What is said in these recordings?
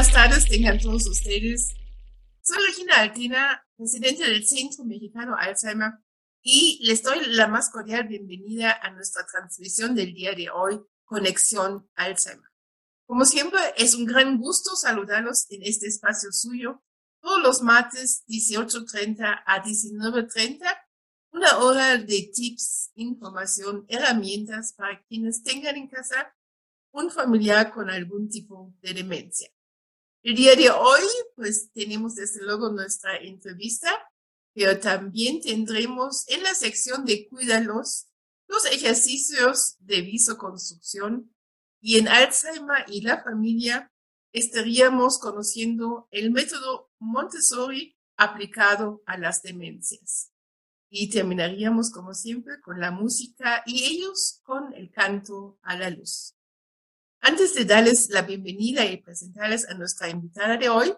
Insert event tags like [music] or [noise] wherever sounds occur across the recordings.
Buenas tardes tengan todos ustedes. Soy Regina Altina, presidente del Centro Mexicano Alzheimer, y les doy la más cordial bienvenida a nuestra transmisión del día de hoy, Conexión Alzheimer. Como siempre, es un gran gusto saludarlos en este espacio suyo, todos los martes 18.30 a 19.30, una hora de tips, información, herramientas para quienes tengan en casa un familiar con algún tipo de demencia. El día de hoy, pues tenemos desde luego nuestra entrevista, pero también tendremos en la sección de Cuídalos los ejercicios de visoconstrucción y en Alzheimer y la familia estaríamos conociendo el método Montessori aplicado a las demencias. Y terminaríamos, como siempre, con la música y ellos con el canto a la luz. Antes de darles la bienvenida y presentarles a nuestra invitada de hoy,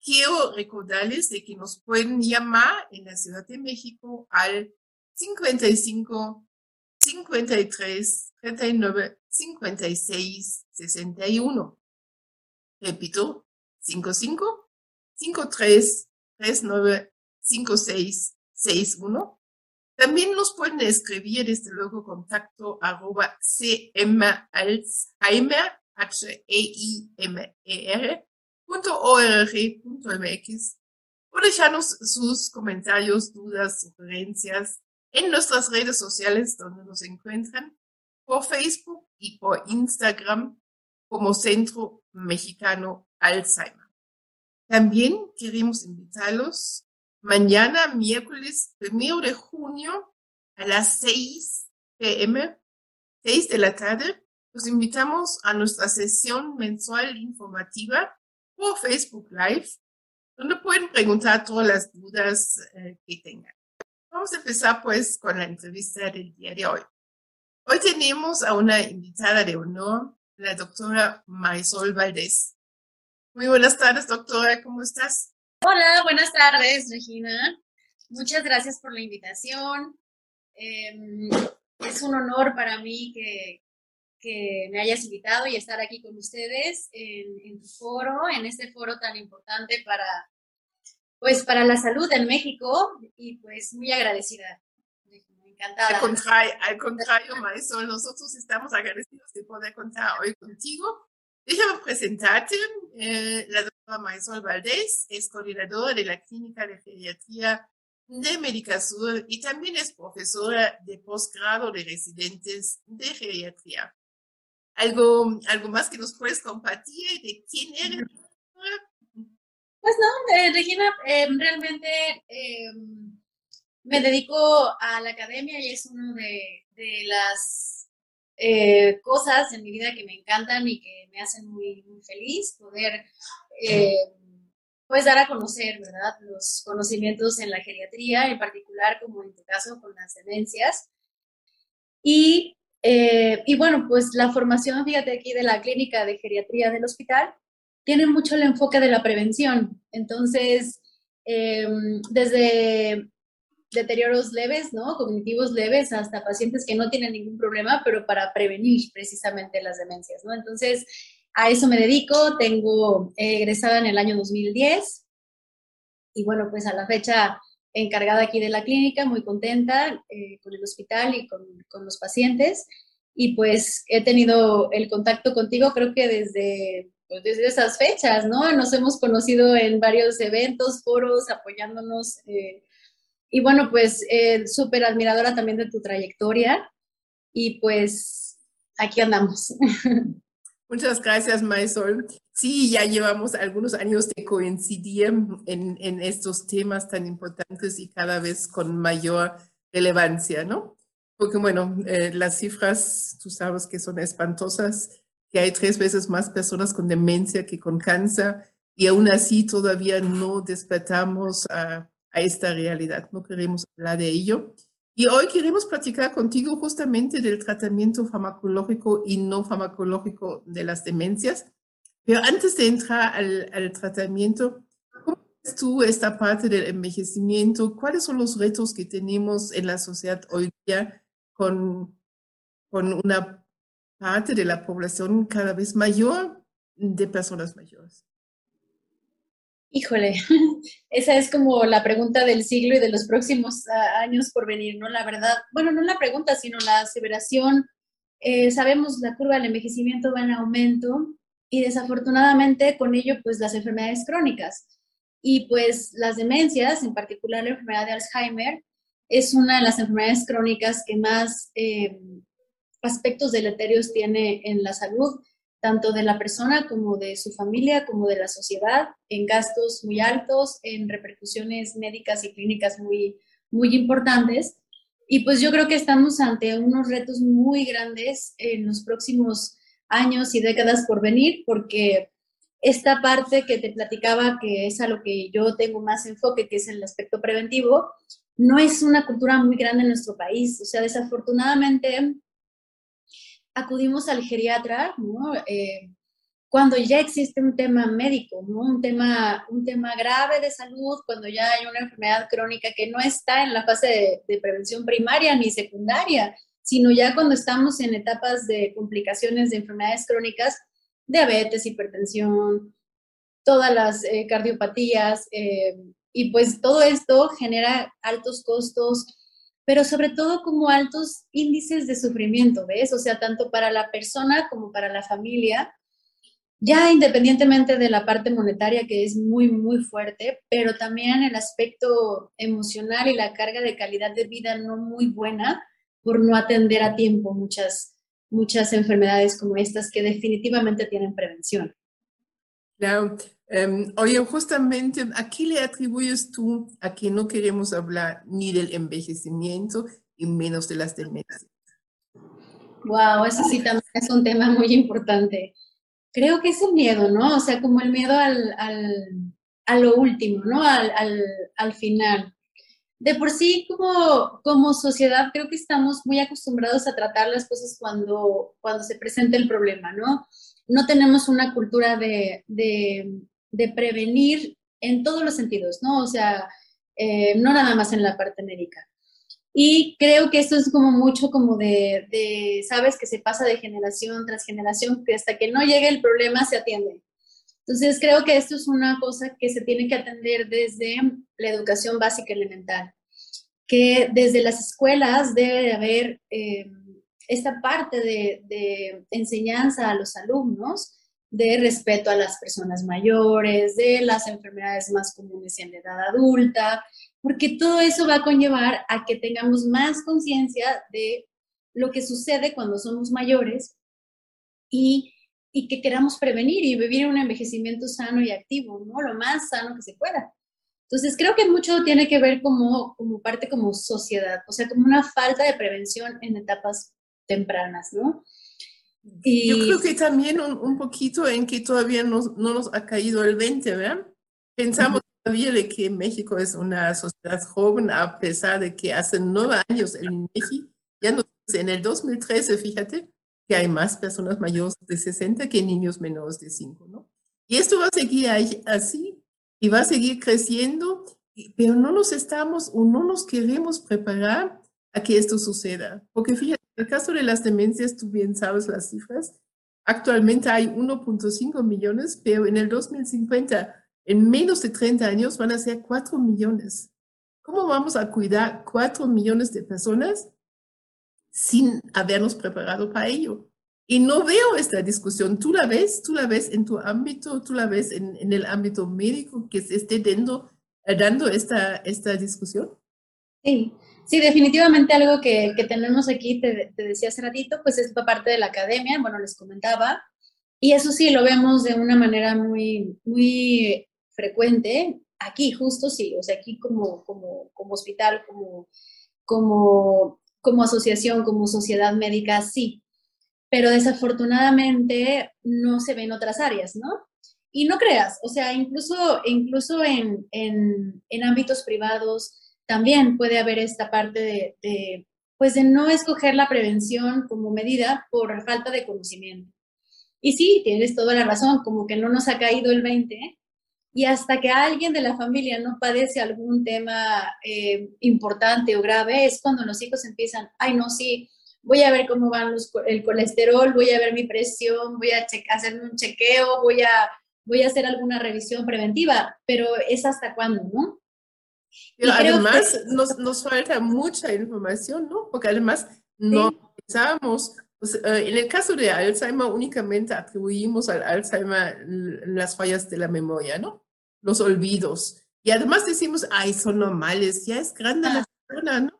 quiero recordarles de que nos pueden llamar en la Ciudad de México al 55 53 39 56 61. Repito, 55 53 39 56 61 también nos pueden escribir desde luego contacto arroba cmalzheimer, H-E-I-M-E-R, punto org, punto mx, o dejarnos sus comentarios, dudas, sugerencias en nuestras redes sociales donde nos encuentran, por Facebook y por Instagram como Centro Mexicano Alzheimer. También queremos invitarlos mañana, miércoles primero de junio, a las 6 pm, 6 de la tarde, los invitamos a nuestra sesión mensual informativa por Facebook Live, donde pueden preguntar todas las dudas eh, que tengan. Vamos a empezar pues con la entrevista del día de hoy. Hoy tenemos a una invitada de honor, la doctora Marisol Valdés. Muy buenas tardes, doctora, ¿cómo estás? Hola, buenas tardes, Regina. Muchas gracias por la invitación. Em, es un honor para mí que, me hayas invitado y estar aquí con ustedes en, tu foro, en este foro tan importante para, pues, para la salud en México y pues muy agradecida. Encantada. Al contrario, al nosotros estamos agradecidos de poder contar hoy contigo Déjame presentarte. Eh, la Marisol Valdés es coordinadora de la Clínica de Geriatría de Médica Sur y también es profesora de posgrado de residentes de geriatría. ¿Algo, algo más que nos puedes compartir de quién eres? Pues no, eh, Regina, em, realmente em, me dedico a la academia y es una de, de las eh, cosas en mi vida que me encantan y que me hacen muy, feliz, poder eh, pues dar a conocer, ¿verdad? Los conocimientos en la geriatría, en particular como en tu caso con las demencias. Y, eh, y bueno, pues la formación, fíjate aquí, de la clínica de geriatría del hospital, tiene mucho el enfoque de la prevención. Entonces, desde deterioros leves, ¿no? Cognitivos leves, hasta pacientes que no tienen ningún problema, pero para prevenir precisamente las demencias, ¿no? Entonces, a eso me dedico, tengo egresada en el año 2010 y bueno, pues a la fecha encargada aquí de la clínica, muy contenta eh, con el hospital y con, con, los pacientes. Y pues he tenido el contacto contigo, creo que desde, pues desde esas fechas, ¿no? Nos hemos conocido en varios eventos, foros, apoyándonos eh, y bueno, pues eh, súper admiradora también de tu trayectoria y pues aquí andamos. [laughs] Muchas gracias, Maisol. Sí, ya llevamos algunos años de coincidir en, en estos temas tan importantes y cada vez con mayor relevancia, ¿no? Porque bueno, eh, las cifras, tú sabes que son espantosas, que hay tres veces más personas con demencia que con cáncer y aún así todavía no despertamos a, a esta realidad, no queremos hablar de ello. Y hoy queremos platicar contigo justamente del tratamiento farmacológico y no farmacológico de las demencias. Pero antes de entrar al, al tratamiento, ¿cómo ves tú esta parte del envejecimiento? ¿Cuáles son los retos que tenemos en la sociedad hoy día con, con una parte de la población cada vez mayor de personas mayores? Híjole, [laughs] esa es como la pregunta del siglo y de los próximos ah, años por venir, ¿no? La verdad, bueno, no la pregunta, sino la aseveración. Eh, sabemos la curva del envejecimiento va en aumento y desafortunadamente con ello, pues las enfermedades crónicas y pues las demencias, en particular la enfermedad de Alzheimer, es una de las enfermedades crónicas que más eh, aspectos deleterios tiene en la salud tanto de la persona como de su familia, como de la sociedad, en gastos muy altos, en repercusiones médicas y clínicas muy, muy importantes. Y pues yo creo que estamos ante unos retos muy grandes en los próximos años y décadas por venir, porque esta parte que te platicaba, que es a lo que yo tengo más enfoque, que es el aspecto preventivo, no es una cultura muy grande en nuestro país. O sea, desafortunadamente acudimos al geriatra, ¿no? Eh, cuando ya existe un tema médico, ¿no? un, tema, un tema grave de salud, cuando ya hay una enfermedad crónica que no está en la fase de, de prevención primaria ni secundaria, sino ya cuando estamos en etapas de complicaciones de enfermedades crónicas, diabetes, hipertensión, todas las eh, cardiopatías, eh, y pues todo esto genera altos costos pero sobre todo como altos índices de sufrimiento, ¿ves? O sea, tanto para la persona como para la familia, ya independientemente de la parte monetaria que es muy, muy fuerte, pero también el aspecto emocional y la carga de calidad de vida no muy buena por no atender a tiempo muchas, muchas enfermedades como estas que definitivamente tienen prevención. Claro, Um, oye, justamente, ¿a qué le atribuyes tú a que no queremos hablar ni del envejecimiento y menos de las demencias? Wow, eso sí también es un tema muy importante. Creo que es el miedo, ¿no? O sea, como el miedo al, al, a lo último, ¿no? Al, al, al, final. De por sí, como, como sociedad, creo que estamos muy acostumbrados a tratar las cosas cuando, cuando se presenta el problema, ¿no? No tenemos una cultura de, de de prevenir en todos los sentidos, ¿no? O sea, eh, no nada más en la parte médica. Y creo que esto es como mucho como de, sabes, que se pasa de generación tras generación, que hasta que no llegue el problema se atiende. Entonces, creo que esto es una cosa que se tiene que atender desde la educación básica elemental, que desde las escuelas debe haber eh, esta parte de enseñanza a los alumnos de respeto a las personas mayores, de las enfermedades más comunes en la edad adulta, porque todo eso va a conllevar a que tengamos más conciencia de lo que sucede cuando somos mayores y, y, que queramos prevenir y vivir un envejecimiento sano y activo, ¿no? Lo más sano que se pueda. Entonces, creo que mucho tiene que ver como, como parte como sociedad, o sea, como una falta de prevención en etapas tempranas, ¿no? Yo creo que también un, poquito en que todavía no, no, nos ha caído el 20, ¿verdad? Pensamos todavía de que México es una sociedad joven, a pesar de que hace nueve años en México, ya no, en el 2013, fíjate, que hay más personas mayores de 60 que niños menores de 5, ¿no? Y esto va a seguir así y va a seguir creciendo, pero no nos estamos o no nos queremos preparar a que esto suceda. Porque fíjate, el caso de las demencias, tú bien sabes las cifras, actualmente hay 1.5 millones, pero en el 2050, en menos de 30 años, van a ser 4 millones. ¿Cómo vamos a cuidar 4 millones de personas sin habernos preparado para ello? Y no veo esta discusión. ¿Tú la ves? ¿Tú la ves en tu ámbito? ¿Tú la ves en, en el ámbito médico que se esté dando, dando esta, esta discusión? Sí, Sí, definitivamente algo que, tenemos aquí, te, decía hace ratito, pues es parte de la academia, bueno, les comentaba, y eso sí, lo vemos de una manera muy, muy frecuente, aquí justo sí, o sea, aquí como, como, como hospital, como, como, como asociación, como sociedad médica, sí. pero desafortunadamente no se ve en otras áreas, ¿no? Y no creas, o sea, incluso, incluso en, en, en ámbitos privados también puede haber esta parte de, pues de no escoger la prevención como medida por falta de conocimiento. Y sí, tienes toda la razón, como que no nos ha caído el 20, y hasta que alguien de la familia no padece algún tema eh, importante o grave, es cuando los hijos empiezan, ay, no, sí, voy a ver cómo van los, el colesterol, voy a ver mi presión, voy a hacerme un chequeo, voy a, voy a hacer alguna revisión preventiva, pero es hasta cuándo, ¿no? Pero además nos, nos, falta mucha información, ¿no? Porque además no pensamos, pues, eh, en el caso de Alzheimer únicamente atribuimos al Alzheimer las fallas de la memoria, ¿no? los olvidos. Y además decimos, ay, son normales, ya es grande la ah. persona, ¿no?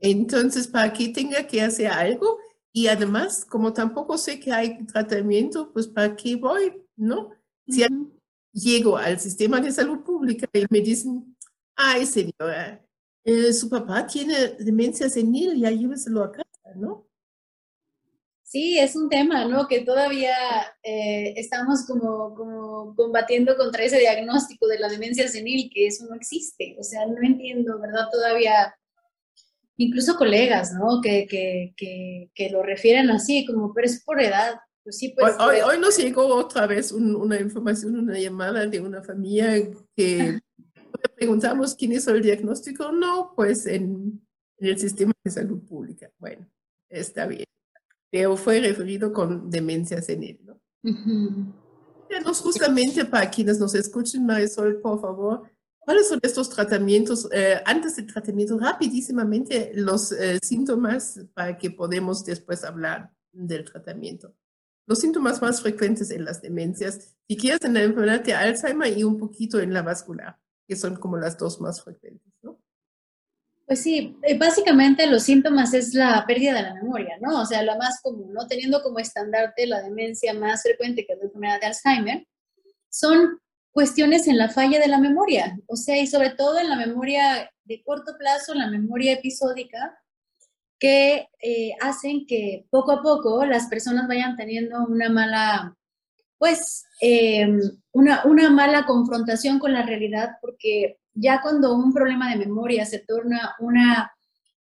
Entonces, ¿para qué tenga que hacer algo? Y además, como tampoco sé que hay tratamiento, pues ¿para qué voy? ¿No? Si llego al sistema de salud pública y me dicen, ay, señora, eh, su papá tiene demencia senil, ya lléveselo a casa, ¿no? Sí, es un tema, ¿no? Que todavía eh, estamos como, como combatiendo contra ese diagnóstico de la demencia senil, que eso no existe. O sea, no entiendo, ¿verdad? Todavía, incluso colegas, ¿no? Que, que, que, que lo refieren así, como, pero es por edad. Pues sí, pues, hoy, hoy, nos llegó otra vez una información, una llamada de una familia que preguntamos quién hizo el diagnóstico. No, pues en, en el sistema de salud pública. Bueno, está bien pero fue referido con demencia senil. ¿no? justamente para quienes nos escuchen, Marisol, por favor, ¿cuáles son estos tratamientos, eh, antes del tratamiento, rapidísimamente los eh, síntomas para que podamos después hablar del tratamiento? Los síntomas más frecuentes en las demencias, si quieres en la enfermedad de Alzheimer y un poquito en la vascular, que son como las dos más frecuentes, ¿no? Pues sí, eh, básicamente los síntomas es la pérdida de la memoria, ¿no? O sea, lo más común, ¿no? Teniendo como estandarte la demencia más frecuente que es la enfermedad de Alzheimer, son cuestiones en la falla de la memoria, o sea, y sobre todo en la memoria de corto plazo, la memoria episódica, que eh, hacen que poco a poco las personas vayan teniendo una mala, pues, eh, una, mala confrontación con la realidad, porque ya cuando un problema de memoria se torna una,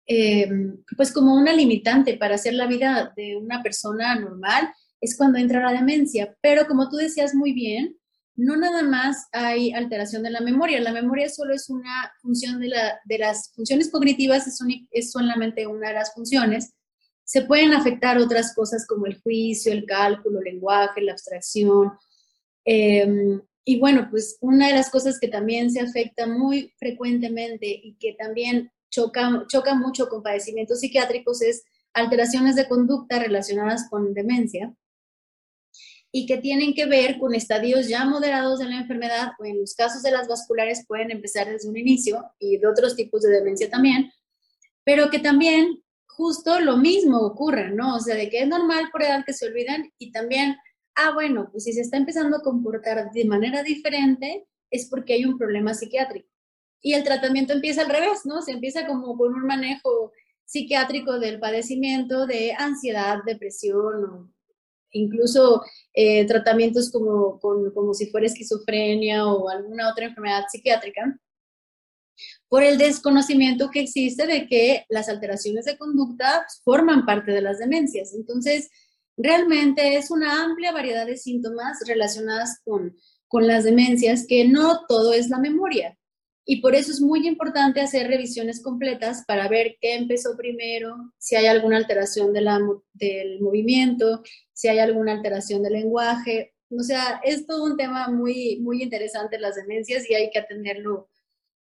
eh, pues como una limitante para hacer la vida de una persona normal, es cuando entra la demencia. Pero como tú decías muy bien, no nada más hay alteración de la memoria. La memoria solo es una función de, la, de las funciones cognitivas, es, solamente una de las funciones. Se pueden afectar otras cosas como el juicio, el cálculo, el lenguaje, la abstracción, eh, y bueno, pues una de las cosas que también se afecta muy frecuentemente y que también choca, choca mucho con padecimientos psiquiátricos es alteraciones de conducta relacionadas con demencia y que tienen que ver con estadios ya moderados de la enfermedad o en los casos de las vasculares pueden empezar desde un inicio y de otros tipos de demencia también, pero que también justo lo mismo ocurre, ¿no? O sea, de que es normal por edad que se olvidan y también ah, bueno, pues si se está empezando a comportar de manera diferente, es porque hay un problema psiquiátrico. Y el tratamiento empieza al revés, ¿no? Se empieza como con un manejo psiquiátrico del padecimiento de ansiedad, depresión, o incluso eh, tratamientos como, como si fuera esquizofrenia o alguna otra enfermedad psiquiátrica, por el desconocimiento que existe de que las alteraciones de conducta forman parte de las demencias. Entonces, Realmente es una amplia variedad de síntomas relacionadas con, con las demencias, que no todo es la memoria. Y por eso es muy importante hacer revisiones completas para ver qué empezó primero, si hay alguna alteración de del movimiento, si hay alguna alteración del lenguaje. O sea, es todo un tema muy, muy interesante las demencias y hay que atenderlo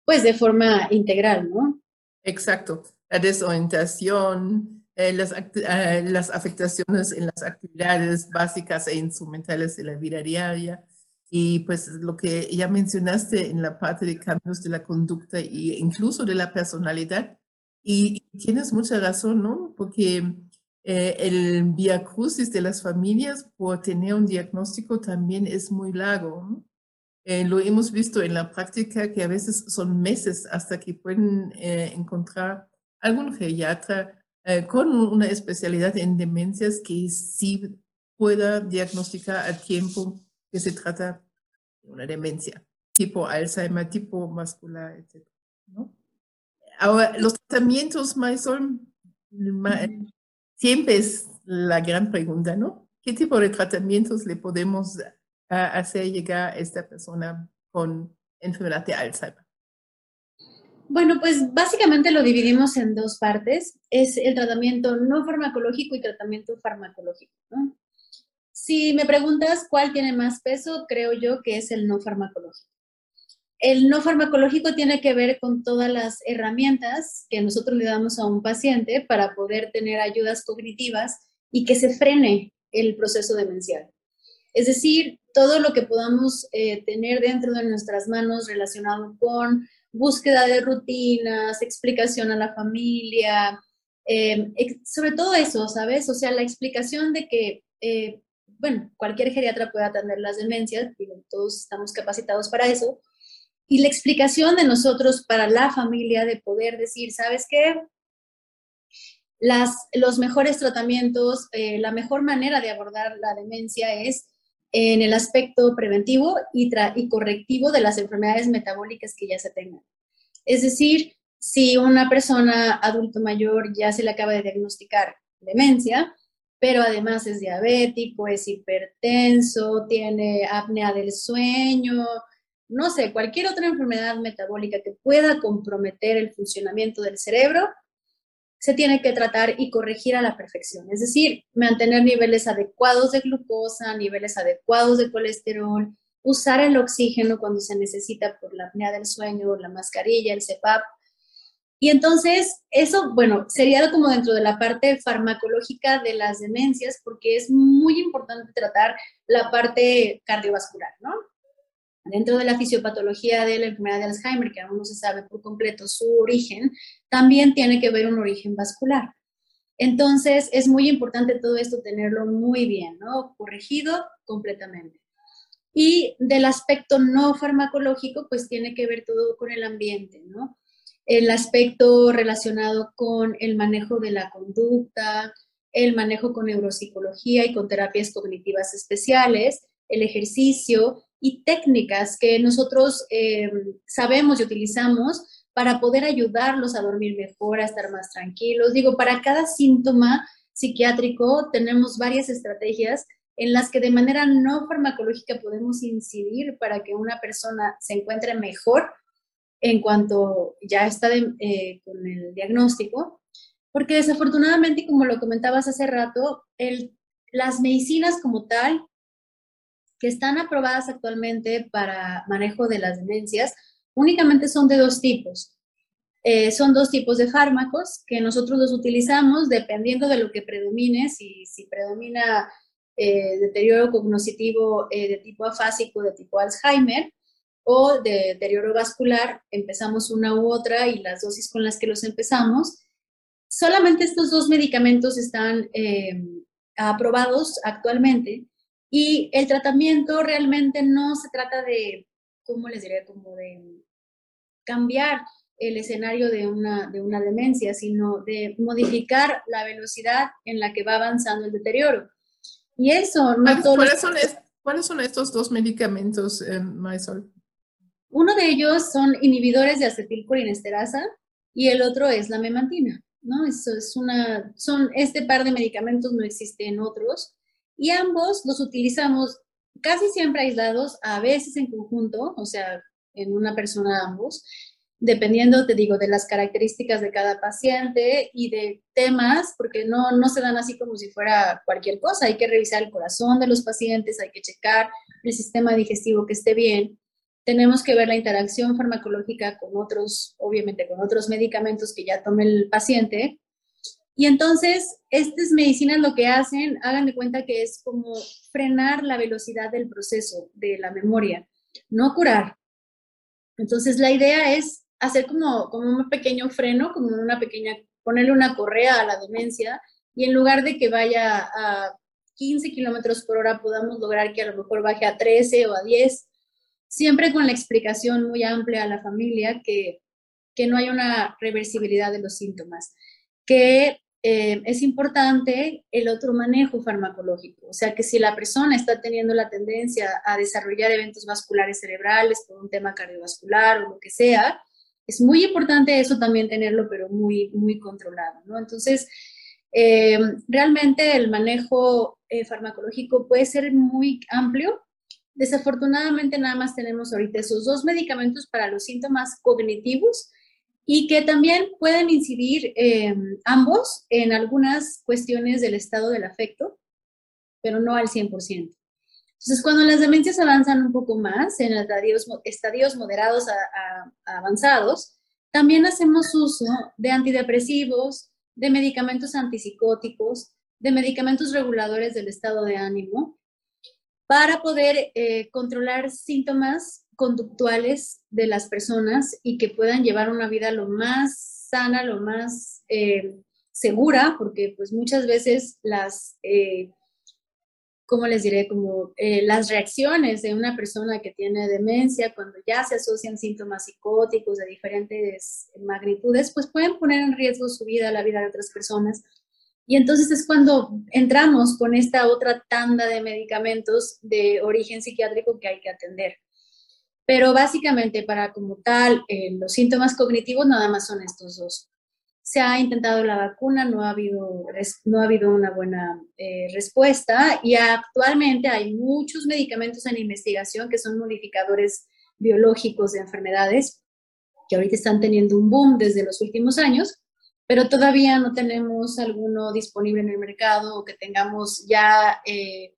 pues de forma integral, ¿no? Exacto. La desorientación, eh, las, eh, las afectaciones en las actividades básicas e instrumentales de la vida diaria. Y pues lo que ya mencionaste en la parte de cambios de la conducta e incluso de la personalidad. Y, tienes mucha razón, ¿no? Porque eh, el via crucis de las familias por tener un diagnóstico también es muy largo. Lo hemos visto en la práctica que a veces son meses hasta que pueden encontrar algún geriatra eh, con una especialidad en demencias que sí pueda diagnosticar a tiempo que se trata de una demencia, tipo Alzheimer, tipo muscular, etc. ¿no? Ahora, los tratamientos, Marisol, siempre es la gran pregunta, ¿no? ¿Qué tipo de tratamientos le podemos hacer llegar a esta persona con enfermedad de Alzheimer? Bueno, pues básicamente lo dividimos en dos partes. Es el tratamiento no farmacológico y tratamiento farmacológico. Si me preguntas cuál tiene más peso, creo yo que es el no farmacológico. El no farmacológico tiene que ver con todas las herramientas que nosotros le damos a un paciente para poder tener ayudas cognitivas y que se frene el proceso demencial. Es decir, todo lo que podamos eh, tener dentro de nuestras manos relacionado con búsqueda de rutinas, explicación a la familia, eh, sobre todo eso, ¿sabes? O sea, la explicación de que, eh, bueno, cualquier geriatra puede atender las demencias, todos estamos capacitados para eso, y la explicación de nosotros para la familia de poder decir, ¿sabes qué? Las, los mejores tratamientos, eh, la mejor manera de abordar la demencia es en el aspecto preventivo y, correctivo de las enfermedades metabólicas que ya se tengan. Es decir, si una persona adulto mayor ya se le acaba de diagnosticar demencia, pero además es diabético, es hipertenso, tiene apnea del sueño, no sé, cualquier otra enfermedad metabólica que pueda comprometer el funcionamiento del cerebro, se tiene que tratar y corregir a la perfección. Es decir, mantener niveles adecuados de glucosa, niveles adecuados de colesterol, usar el oxígeno cuando se necesita por la apnea del sueño, la mascarilla, el CPAP. Y entonces, eso, bueno, sería como dentro de la parte farmacológica de las demencias, porque es muy importante tratar la parte cardiovascular, ¿no? Dentro de la fisiopatología de la enfermedad de Alzheimer, que aún no se sabe por completo su origen, también tiene que ver un origen vascular. Entonces, es muy importante todo esto tenerlo muy bien, ¿no? Corregido completamente. Y del aspecto no farmacológico, pues tiene que ver todo con el ambiente, ¿no? El aspecto relacionado con el manejo de la conducta, el manejo con neuropsicología y con terapias cognitivas especiales, el ejercicio y técnicas que nosotros eh, sabemos y utilizamos para poder ayudarlos a dormir mejor, a estar más tranquilos. Digo, para cada síntoma psiquiátrico tenemos varias estrategias en las que de manera no farmacológica podemos incidir para que una persona se encuentre mejor en cuanto ya está eh, con el diagnóstico, porque desafortunadamente, como lo comentabas hace rato, el, las medicinas como tal que están aprobadas actualmente para manejo de las demencias únicamente son de dos tipos. Eh, son dos tipos de fármacos que nosotros los utilizamos dependiendo de lo que predomine, si, si predomina eh, deterioro cognitivo eh, de tipo afásico, de tipo Alzheimer, o de deterioro vascular, empezamos una u otra y las dosis con las que los empezamos. Solamente estos dos medicamentos están aprobados actualmente y el tratamiento realmente no se trata de, ¿cómo les diría? Como de cambiar el escenario de una, de una demencia, sino de modificar la velocidad en la que va avanzando el deterioro. Y eso, no ¿Cuáles, son, ¿Cuáles son estos dos medicamentos, eh, Marisol? Uno de ellos son inhibidores de acetilcolinesterasa y el otro es la memantina, ¿no? Eso es una, son, este par de medicamentos no existen otros y ambos los utilizamos casi siempre aislados, a veces en conjunto, o sea, en una persona ambos, dependiendo, te digo, de las características de cada paciente y de temas, porque no, no se dan así como si fuera cualquier cosa, hay que revisar el corazón de los pacientes, hay que checar el sistema digestivo que esté bien, tenemos que ver la interacción farmacológica con otros, obviamente con otros medicamentos que ya tome el paciente, y entonces, estas medicinas lo que hacen, hagan de cuenta que es como frenar la velocidad del proceso de la memoria, no curar. Entonces, la idea es hacer como, como un pequeño freno, como una pequeña, ponerle una correa a la demencia y en lugar de que vaya a 15 kilómetros por hora, podamos lograr que a lo mejor baje a 13 o a 10, siempre con la explicación muy amplia a la familia que, que no hay una reversibilidad de los síntomas, que eh, es importante el otro manejo farmacológico. O sea, que si la persona está teniendo la tendencia a desarrollar eventos vasculares cerebrales por un tema cardiovascular o lo que sea, es muy importante eso también tenerlo, pero muy, muy controlado, ¿no? Entonces, eh, realmente el manejo eh, farmacológico puede ser muy amplio. Desafortunadamente nada más tenemos ahorita esos dos medicamentos para los síntomas cognitivos y que también pueden incidir eh, ambos en algunas cuestiones del estado del afecto, pero no al 100%. Entonces, cuando las demencias avanzan un poco más, en estadios, estadios moderados a, avanzados, también hacemos uso de antidepresivos, de medicamentos antipsicóticos, de medicamentos reguladores del estado de ánimo, para poder eh, controlar síntomas conductuales de las personas y que puedan llevar una vida lo más sana, lo más eh, segura, porque pues muchas veces las, eh, ¿cómo les diré? Como eh, las reacciones de una persona que tiene demencia, cuando ya se asocian síntomas psicóticos de diferentes magnitudes, pues pueden poner en riesgo su vida, la vida de otras personas. Y entonces es cuando entramos con esta otra tanda de medicamentos de origen psiquiátrico que hay que atender. Pero básicamente para como tal, eh, los síntomas cognitivos nada más son estos dos. Se ha intentado la vacuna, no ha habido, no ha habido una buena eh, respuesta y actualmente hay muchos medicamentos en investigación que son modificadores biológicos de enfermedades que ahorita están teniendo un boom desde los últimos años, pero todavía no tenemos alguno disponible en el mercado o que tengamos ya, eh,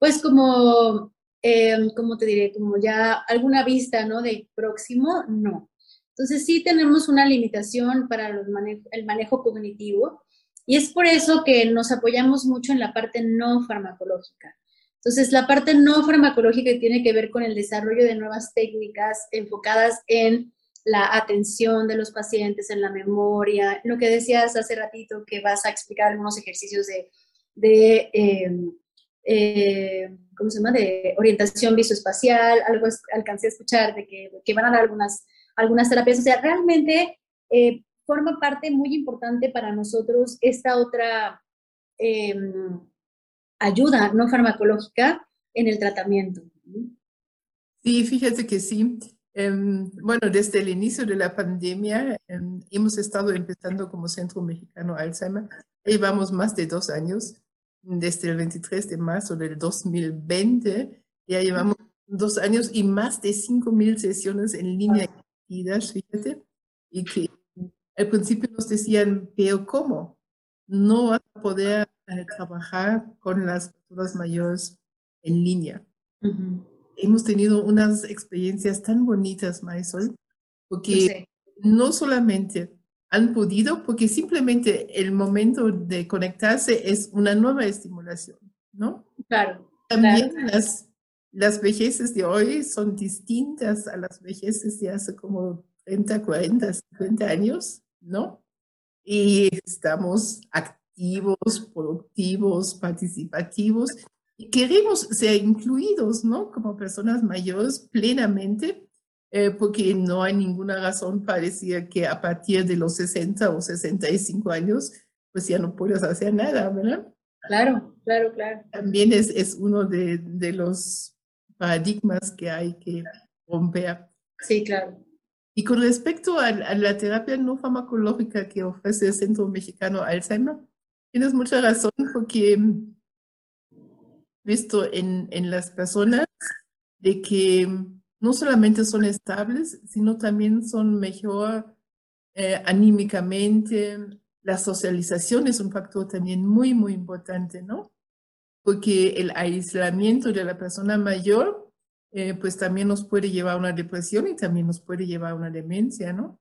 pues como eh, ¿cómo te diré? Como ya alguna vista, ¿no? De próximo, no. Entonces sí tenemos una limitación para el manejo cognitivo y es por eso que nos apoyamos mucho en la parte no farmacológica. Entonces, la parte no farmacológica tiene que ver con el desarrollo de nuevas técnicas enfocadas en la atención de los pacientes, en la memoria, lo que decías hace ratito, que vas a explicar algunos ejercicios de, de eh, eh, ¿cómo se llama?, de orientación visoespacial, algo alcancé a escuchar de que, van a dar algunas, algunas terapias. O sea, realmente eh, forma parte muy importante para nosotros esta otra em, ayuda no farmacológica en el tratamiento. Sí, fíjate que sí. Em, bueno, desde el inicio de la pandemia em, hemos estado empezando como Centro Mexicano Alzheimer. Llevamos más de dos años desde el 23 de marzo del 2020. Ya llevamos dos años y más de 5.000 sesiones en línea fíjate, y que al principio nos decían, pero ¿cómo? No vas a poder trabajar con las personas mayores en línea. Hemos tenido unas experiencias tan bonitas, Marisol, porque no solamente han podido porque simplemente el momento de conectarse es una nueva estimulación, ¿no? Claro. También Las, las vejeces de hoy son distintas a las vejeces de hace como 30, 40, 50 años, ¿no? Y estamos activos, productivos, participativos y queremos ser incluidos, ¿no? Como personas mayores plenamente eh, porque no hay ninguna razón para decir que a partir de los 60 o 65 años, pues ya no puedes hacer nada, ¿verdad? Claro, claro, claro. También es, es uno de, de los paradigmas que hay que romper. Sí, claro. Y con respecto a, a, la terapia no farmacológica que ofrece el Centro Mexicano Alzheimer, tienes mucha razón porque visto en, en las personas de que no solamente son estables, sino también son mejor eh, anímicamente. La socialización es un factor también muy, muy importante, ¿no? Porque el aislamiento de la persona mayor, eh, pues también nos puede llevar a una depresión y también nos puede llevar a una demencia, ¿no?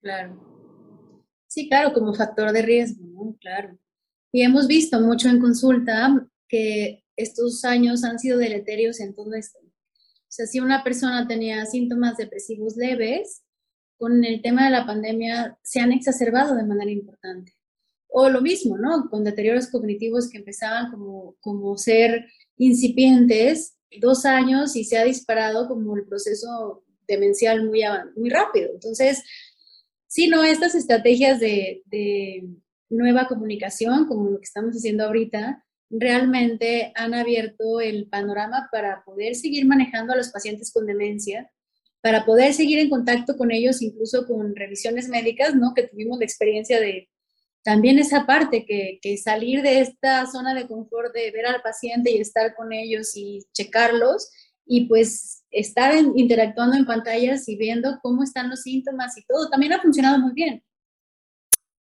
Claro. Sí, claro, como factor de riesgo. Claro. Y hemos visto mucho en consulta que estos años han sido deleterios en todo esto sea, si una persona tenía síntomas depresivos leves, con el tema de la pandemia se han exacerbado de manera importante. O lo mismo, ¿no? Con deterioros cognitivos que empezaban como, como ser incipientes, dos años y se ha disparado como el proceso demencial muy, muy rápido. Entonces, sí, no, estas estrategias de, de nueva comunicación, como lo que estamos haciendo ahorita, realmente han abierto el panorama para poder seguir manejando a los pacientes con demencia, para poder seguir en contacto con ellos, incluso con revisiones médicas, ¿no? Que tuvimos la experiencia de también esa parte, que, que salir de esta zona de confort de ver al paciente y estar con ellos y checarlos, y pues estar interactuando en pantallas y viendo cómo están los síntomas y todo, también ha funcionado muy bien.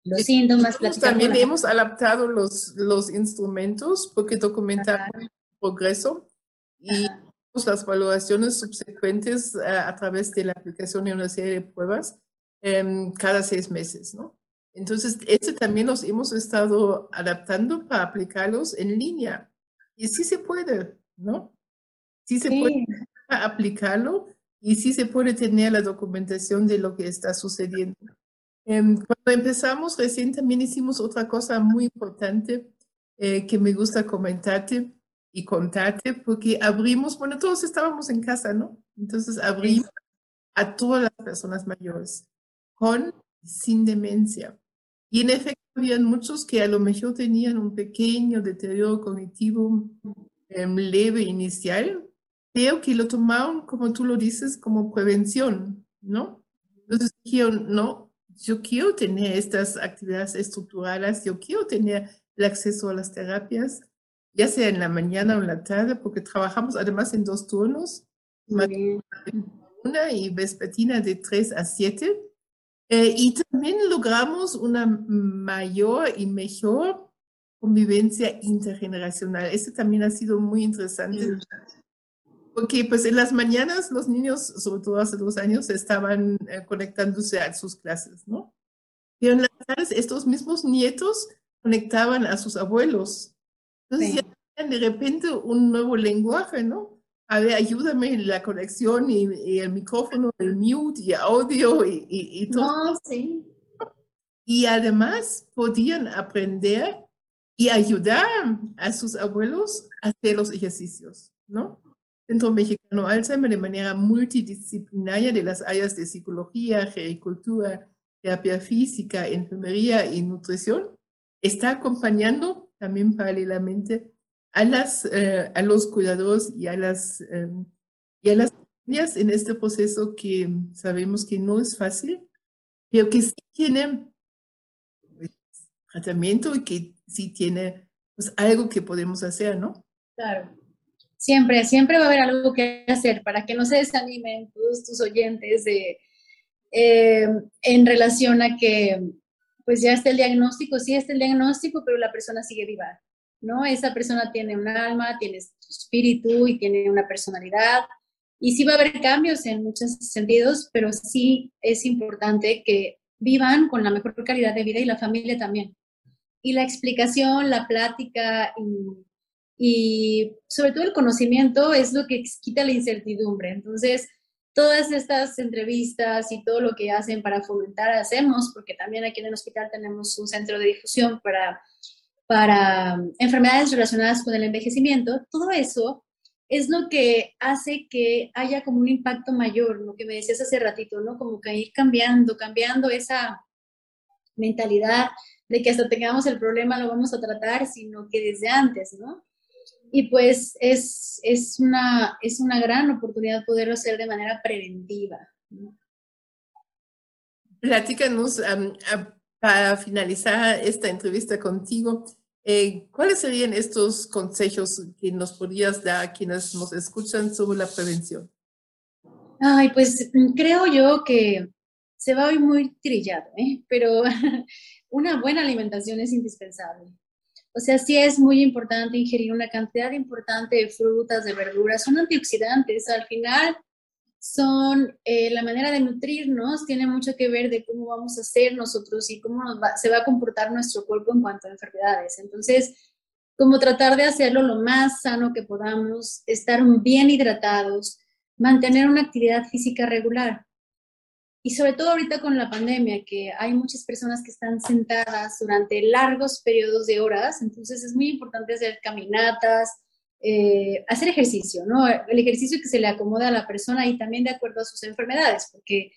Los síntomas, También hemos adaptado los, los instrumentos porque documentamos el progreso y las valoraciones subsecuentes a, a, través de la aplicación de una serie de pruebas um, cada seis meses, ¿no? Entonces, este también los hemos estado adaptando para aplicarlos en línea. Y sí se puede, ¿no? Sí se puede aplicarlo y sí se puede tener la documentación de lo que está sucediendo. Em, cuando empezamos recién también hicimos otra cosa muy importante eh, que me gusta comentarte y contarte, porque abrimos, bueno, todos estábamos en casa, ¿no? Entonces abrimos a todas las personas mayores, con y sin demencia. Y en efecto, habían muchos que a lo mejor tenían un pequeño deterioro cognitivo em, leve inicial, pero que lo tomaron, como tú lo dices, como prevención, ¿no? Entonces dijeron, no, yo quiero tener estas actividades estructurales, yo quiero tener el acceso a las terapias, ya sea en la mañana o en la tarde, porque trabajamos además en dos turnos, una y vespertina de 3 a 7. Eh, y también logramos una mayor y mejor convivencia intergeneracional. Este también ha sido muy interesante. Porque pues en las mañanas los niños, sobre todo hace dos años, estaban eh, conectándose a sus clases, ¿no? Pero en las tardes estos mismos nietos conectaban a sus abuelos. Entonces ya tenían de repente un nuevo lenguaje, ¿no? A ver, ayúdame en la conexión y, el micrófono, el mute y audio y, y, todo. No, sí. Y además podían aprender y ayudar a sus abuelos a hacer los ejercicios, ¿no? Centro Mexicano Alzheimer de manera multidisciplinaria de las áreas de psicología, agricultura, terapia física, enfermería y nutrición, está acompañando también paralelamente a, las, eh, a los cuidadores y a las, em, y a las familias en este proceso que sabemos que no es fácil, pero que sí tiene pues, tratamiento y que sí tiene pues, algo que podemos hacer, ¿no? Claro. Siempre, siempre va a haber algo que hacer para que no se desanimen todos tus oyentes de, eh, en relación a que pues ya está el diagnóstico, sí está el diagnóstico, pero la persona sigue viva, ¿no? Esa persona tiene un alma, tiene su espíritu y tiene una personalidad. Y sí va a haber cambios en muchos sentidos, pero sí es importante que vivan con la mejor calidad de vida y la familia también. Y la explicación, la plática y y sobre todo el conocimiento es lo que quita la incertidumbre. Entonces, todas estas entrevistas y todo lo que hacen para fomentar, hacemos, porque también aquí en el hospital tenemos un centro de difusión para, para enfermedades relacionadas con el envejecimiento, todo eso es lo que hace que haya como un impacto mayor, lo que me decías hace ratito, ¿no? Como que ir cambiando, cambiando esa mentalidad de que hasta tengamos el problema lo vamos a tratar, sino que desde antes, ¿no? Y pues es, es, una, es una gran oportunidad poderlo hacer de manera preventiva. Platícanos, para finalizar esta entrevista contigo, eh, ¿cuáles serían estos consejos que nos podrías dar a quienes nos escuchan sobre la prevención? Ay, pues creo yo que se va hoy muy trillado, ¿eh? pero [laughs] una buena alimentación es indispensable. O sea, sí es muy importante ingerir una cantidad importante de frutas, de verduras, son antioxidantes. Al final, son eh, la manera de nutrirnos, tiene mucho que ver de cómo vamos a ser nosotros y cómo se va a comportar nuestro cuerpo en cuanto a enfermedades. Entonces, como tratar de hacerlo lo más sano que podamos, estar bien hidratados, mantener una actividad física regular. Y sobre todo ahorita con la pandemia, que hay muchas personas que están sentadas durante largos periodos de horas, entonces es muy importante hacer caminatas, eh, hacer ejercicio, ¿no? El ejercicio que se le acomoda a la persona y también de acuerdo a sus enfermedades, porque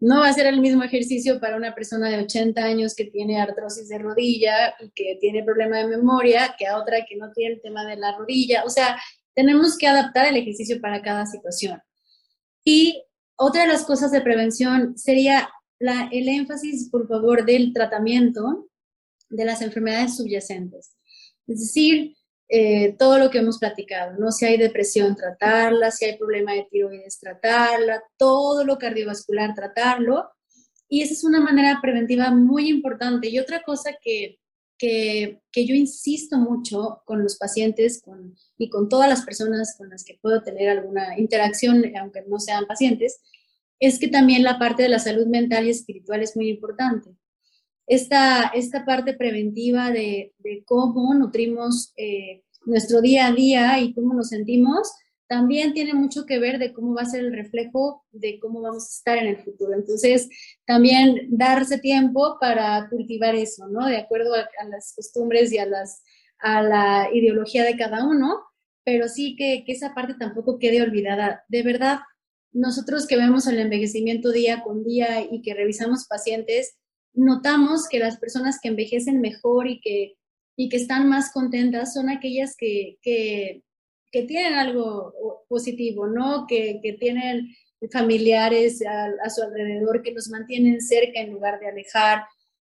no va a ser el mismo ejercicio para una persona de 80 años que tiene artrosis de rodilla y que tiene problema de memoria que a otra que no tiene el tema de la rodilla. O sea, tenemos que adaptar el ejercicio para cada situación. Y otra de las cosas de prevención sería el énfasis, por favor, del tratamiento de las enfermedades subyacentes. Es decir, eh, todo lo que hemos platicado, ¿no? Si hay depresión, tratarla, si hay problema de tiroides, tratarla, todo lo cardiovascular, tratarlo. Y esa es una manera preventiva muy importante. Y otra cosa que, que, que yo insisto mucho con los pacientes con, y con todas las personas con las que puedo tener alguna interacción, aunque no sean pacientes, es que también la parte de la salud mental y espiritual es muy importante. Esta, esta parte preventiva de, cómo nutrimos eh, nuestro día a día y cómo nos sentimos, también tiene mucho que ver de cómo va a ser el reflejo de cómo vamos a estar en el futuro. Entonces, también darse tiempo para cultivar eso, ¿no? De acuerdo a, las costumbres y a, las, a la ideología de cada uno, pero sí que, que esa parte tampoco quede olvidada. De verdad, nosotros que vemos el envejecimiento día con día y que revisamos pacientes, notamos que las personas que envejecen mejor y que, y que están más contentas son aquellas que, que, que tienen algo positivo, ¿no? Que, que tienen familiares a, su alrededor que los mantienen cerca en lugar de alejar,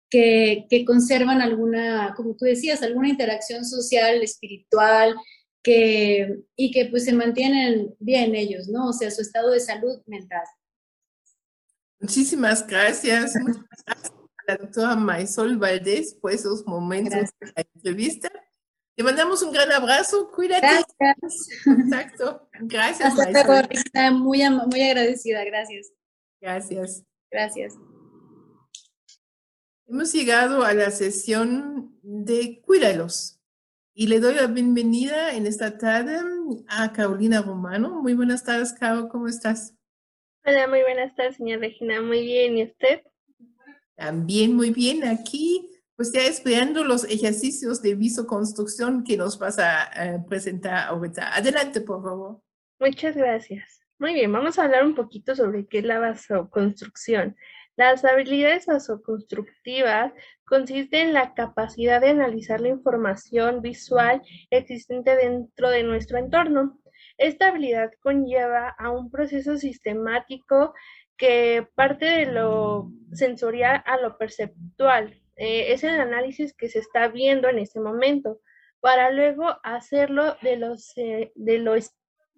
que, que, conservan alguna, como tú decías, alguna interacción social, espiritual, que, y que pues se mantienen bien ellos, ¿no? O sea, su estado de salud mental. Muchísimas gracias. Muchas gracias la doctora Maisol Valdés por esos momentos de la entrevista. Te mandamos un gran abrazo, cuídate. Gracias. Exacto. Gracias. Hasta muy, muy agradecida, gracias. Gracias. Gracias. Hemos llegado a la sesión de Cuídalos y le doy la bienvenida en esta tarde a Carolina Romano. Muy buenas tardes, Caro, ¿cómo estás? Hola, muy buenas tardes, señora Regina. Muy bien, ¿y usted? También muy bien aquí, pues ya esperando los ejercicios de visoconstrucción que nos vas a presentar ahorita. Adelante, por favor. Muchas gracias. Muy bien, vamos a hablar un poquito sobre qué es la vasoconstrucción. Las habilidades vasoconstructivas consisten en la capacidad de analizar la información visual existente dentro de nuestro entorno. Esta habilidad conlleva a un proceso sistemático que parte de lo sensorial a lo perceptual. Eh, es el análisis que se está viendo en ese momento, para luego hacerlo de, los, de lo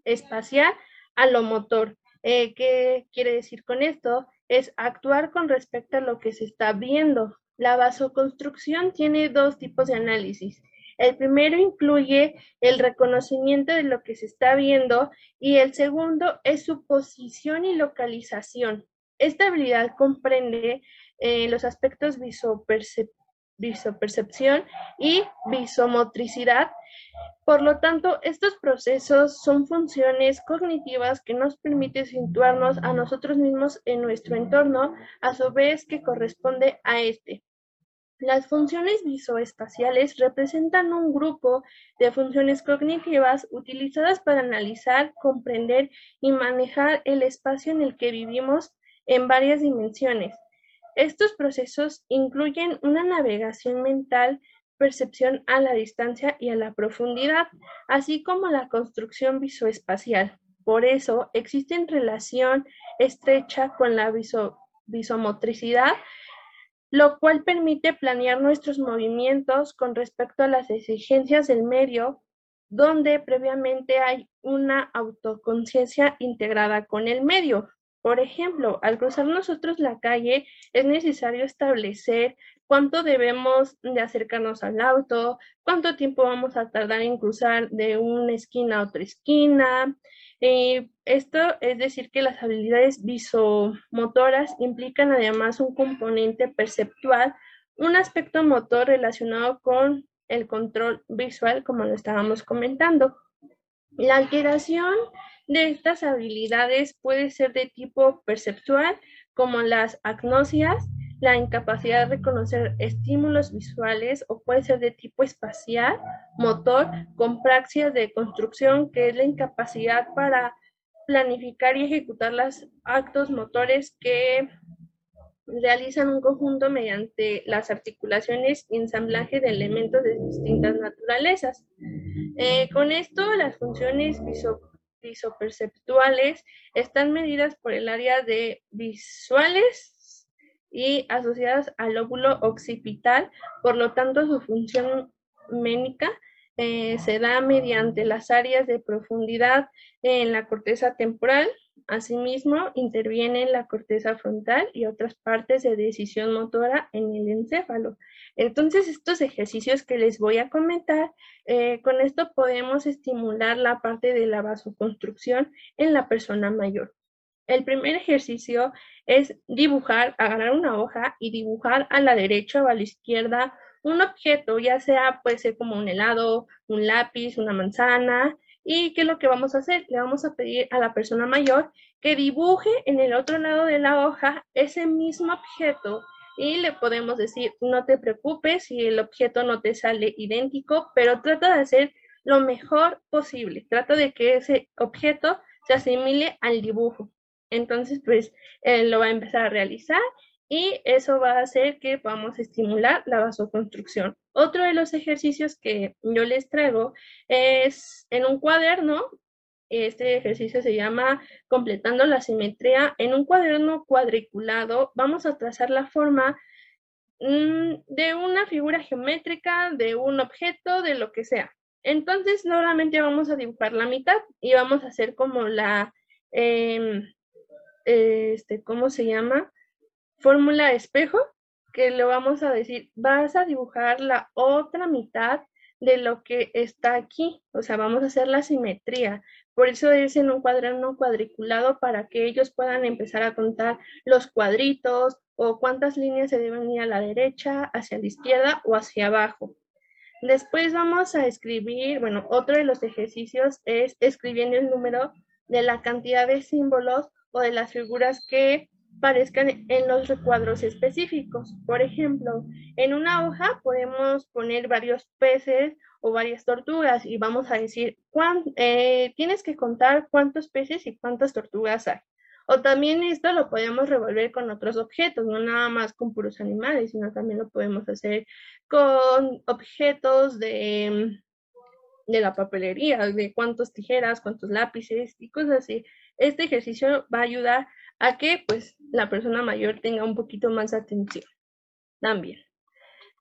espacial a lo motor. Eh, ¿Qué quiere decir con esto? Es actuar con respecto a lo que se está viendo. La vasoconstrucción tiene dos tipos de análisis. El primero incluye el reconocimiento de lo que se está viendo y el segundo es su posición y localización. Esta habilidad comprende eh, los aspectos visopercepción y visomotricidad. Por lo tanto, estos procesos son funciones cognitivas que nos permiten situarnos a nosotros mismos en nuestro entorno, a su vez que corresponde a este. Las funciones visoespaciales representan un grupo de funciones cognitivas utilizadas para analizar, comprender y manejar el espacio en el que vivimos en varias dimensiones. Estos procesos incluyen una navegación mental, percepción a la distancia y a la profundidad, así como la construcción visoespacial. Por eso existe relación estrecha con la visomotricidad lo cual permite planear nuestros movimientos con respecto a las exigencias del medio, donde previamente hay una autoconciencia integrada con el medio. Por ejemplo, al cruzar nosotros la calle es necesario establecer cuánto debemos de acercarnos al auto, cuánto tiempo vamos a tardar en cruzar de una esquina a otra esquina, eh, esto es decir que las habilidades visomotoras implican además un componente perceptual, un aspecto motor relacionado con el control visual, como lo estábamos comentando. La alteración de estas habilidades puede ser de tipo perceptual, como las agnosias, la incapacidad de reconocer estímulos visuales o puede ser de tipo espacial, motor, con praxia de construcción, que es la incapacidad para planificar y ejecutar los actos motores que realizan un conjunto mediante las articulaciones y ensamblaje de elementos de distintas naturalezas. Eh, con esto, las funciones visoperceptuales están medidas por el área de visuales y asociadas al lóbulo occipital, por lo tanto su función ménica eh, se da mediante las áreas de profundidad en la corteza temporal, Asimismo, interviene la corteza frontal y otras partes de decisión motora en el encéfalo. Entonces, estos ejercicios que les voy a comentar, eh, con esto podemos estimular la parte de la vasoconstrucción en la persona mayor. El primer ejercicio es dibujar, agarrar una hoja y dibujar a la derecha o a la izquierda un objeto, ya sea puede ser como un helado, un lápiz, una manzana, ¿Y qué es lo que vamos a hacer? Le vamos a pedir a la persona mayor que dibuje en el otro lado de la hoja ese mismo objeto y le podemos decir, no te preocupes si el objeto no te sale idéntico, pero trata de hacer lo mejor posible. Trata de que ese objeto se asimile al dibujo. Entonces, pues, él lo va a empezar a realizar y eso va a hacer que podamos estimular la vasoconstrucción. Otro de los ejercicios que yo les traigo es en un cuaderno, este ejercicio se llama completando la simetría. En un cuaderno cuadriculado vamos a trazar la forma mm, de una figura geométrica, de un objeto, de lo que sea. Entonces, nuevamente vamos a dibujar la mitad y vamos a hacer como la, em, este, ¿cómo se llama? Fórmula espejo que le vamos a decir, vas a dibujar la otra mitad de lo que está aquí, o sea, vamos a hacer la simetría. Por eso es en un cuaderno cuadriculado para que ellos puedan empezar a contar los cuadritos o cuántas líneas se deben ir a la derecha, hacia la izquierda o hacia abajo. Después vamos a escribir, bueno, otro de los ejercicios es escribiendo el número de la cantidad de símbolos o de las figuras que parezcan en los recuadros específicos. Por ejemplo, en una hoja podemos poner varios peces o varias tortugas y vamos a decir, eh, tienes que contar cuántos peces y cuántas tortugas hay. O también esto lo podemos revolver con otros objetos, no nada más con puros animales, sino también lo podemos hacer con objetos de, de la papelería, de cuántos tijeras, cuántos lápices y cosas así. Este ejercicio va a ayudar a que pues la persona mayor tenga un poquito más atención también.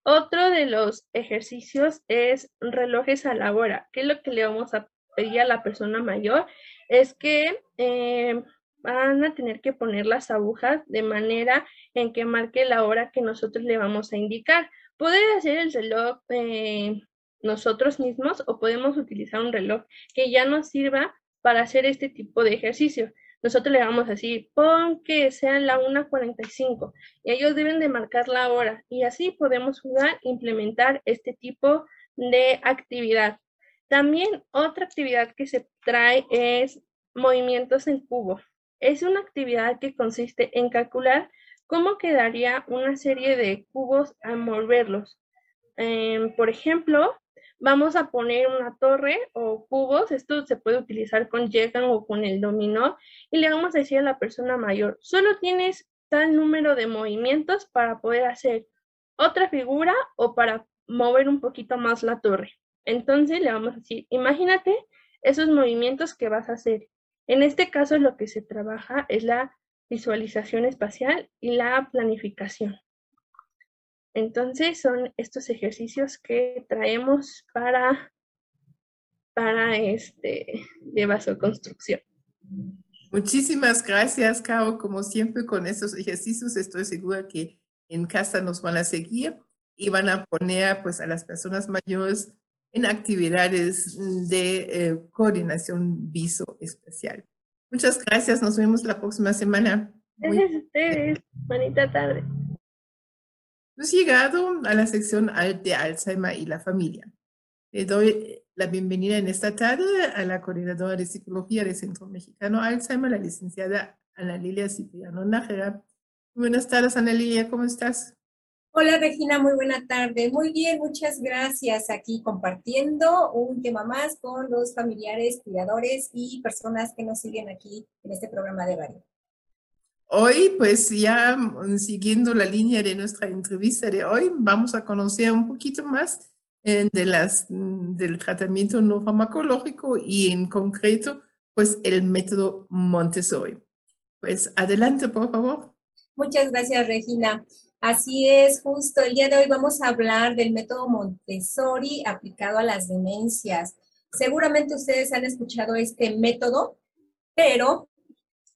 Otro de los ejercicios es relojes a la hora. ¿Qué es lo que le vamos a pedir a la persona mayor? Es que eh, van a tener que poner las agujas de manera en que marque la hora que nosotros le vamos a indicar. Poder hacer el reloj eh, nosotros mismos o podemos utilizar un reloj que ya nos sirva para hacer este tipo de ejercicio nosotros le vamos a decir, pon que sea la 1.45 y ellos deben de marcar la hora y así podemos jugar, implementar este tipo de actividad. También otra actividad que se trae es movimientos en cubo. Es una actividad que consiste en calcular cómo quedaría una serie de cubos al moverlos. Em, por ejemplo, vamos a poner una torre o cubos, esto se puede utilizar con Yegan o con el dominó, y le vamos a decir a la persona mayor, solo tienes tal número de movimientos para poder hacer otra figura o para mover un poquito más la torre. Entonces le vamos a decir, imagínate esos movimientos que vas a hacer. En este caso lo que se trabaja es la visualización espacial y la planificación. Entonces son estos ejercicios que traemos para, para este de vasoconstrucción. Muchísimas gracias, Caro. Como siempre, con estos ejercicios estoy segura que en casa nos van a seguir y van a poner pues, a las personas mayores en actividades de eh, coordinación viso especial. Muchas gracias. Nos vemos la próxima semana. Gracias a ustedes. Bonita tarde. Hemos llegado a la sección de Alzheimer y la familia. Le doy la bienvenida en esta tarde a la coordinadora de psicología del Centro Mexicano Alzheimer, la licenciada Ana Lilia Cipriano Nájera. Buenas tardes, Ana Lilia, ¿cómo estás? Hola Regina, muy buena tarde. Muy bien, muchas gracias. Aquí compartiendo un tema más con los familiares, cuidadores y personas que nos siguen aquí en este programa de radio. Hoy, pues ya mm, siguiendo la línea de nuestra entrevista de hoy, vamos a conocer un poquito más eh, de las, mm, del tratamiento no farmacológico y en concreto, pues el método Montessori. Pues adelante, por favor. Muchas gracias, Regina. Así es, justo el día de hoy vamos a hablar del método Montessori aplicado a las demencias. Seguramente ustedes han escuchado este método, pero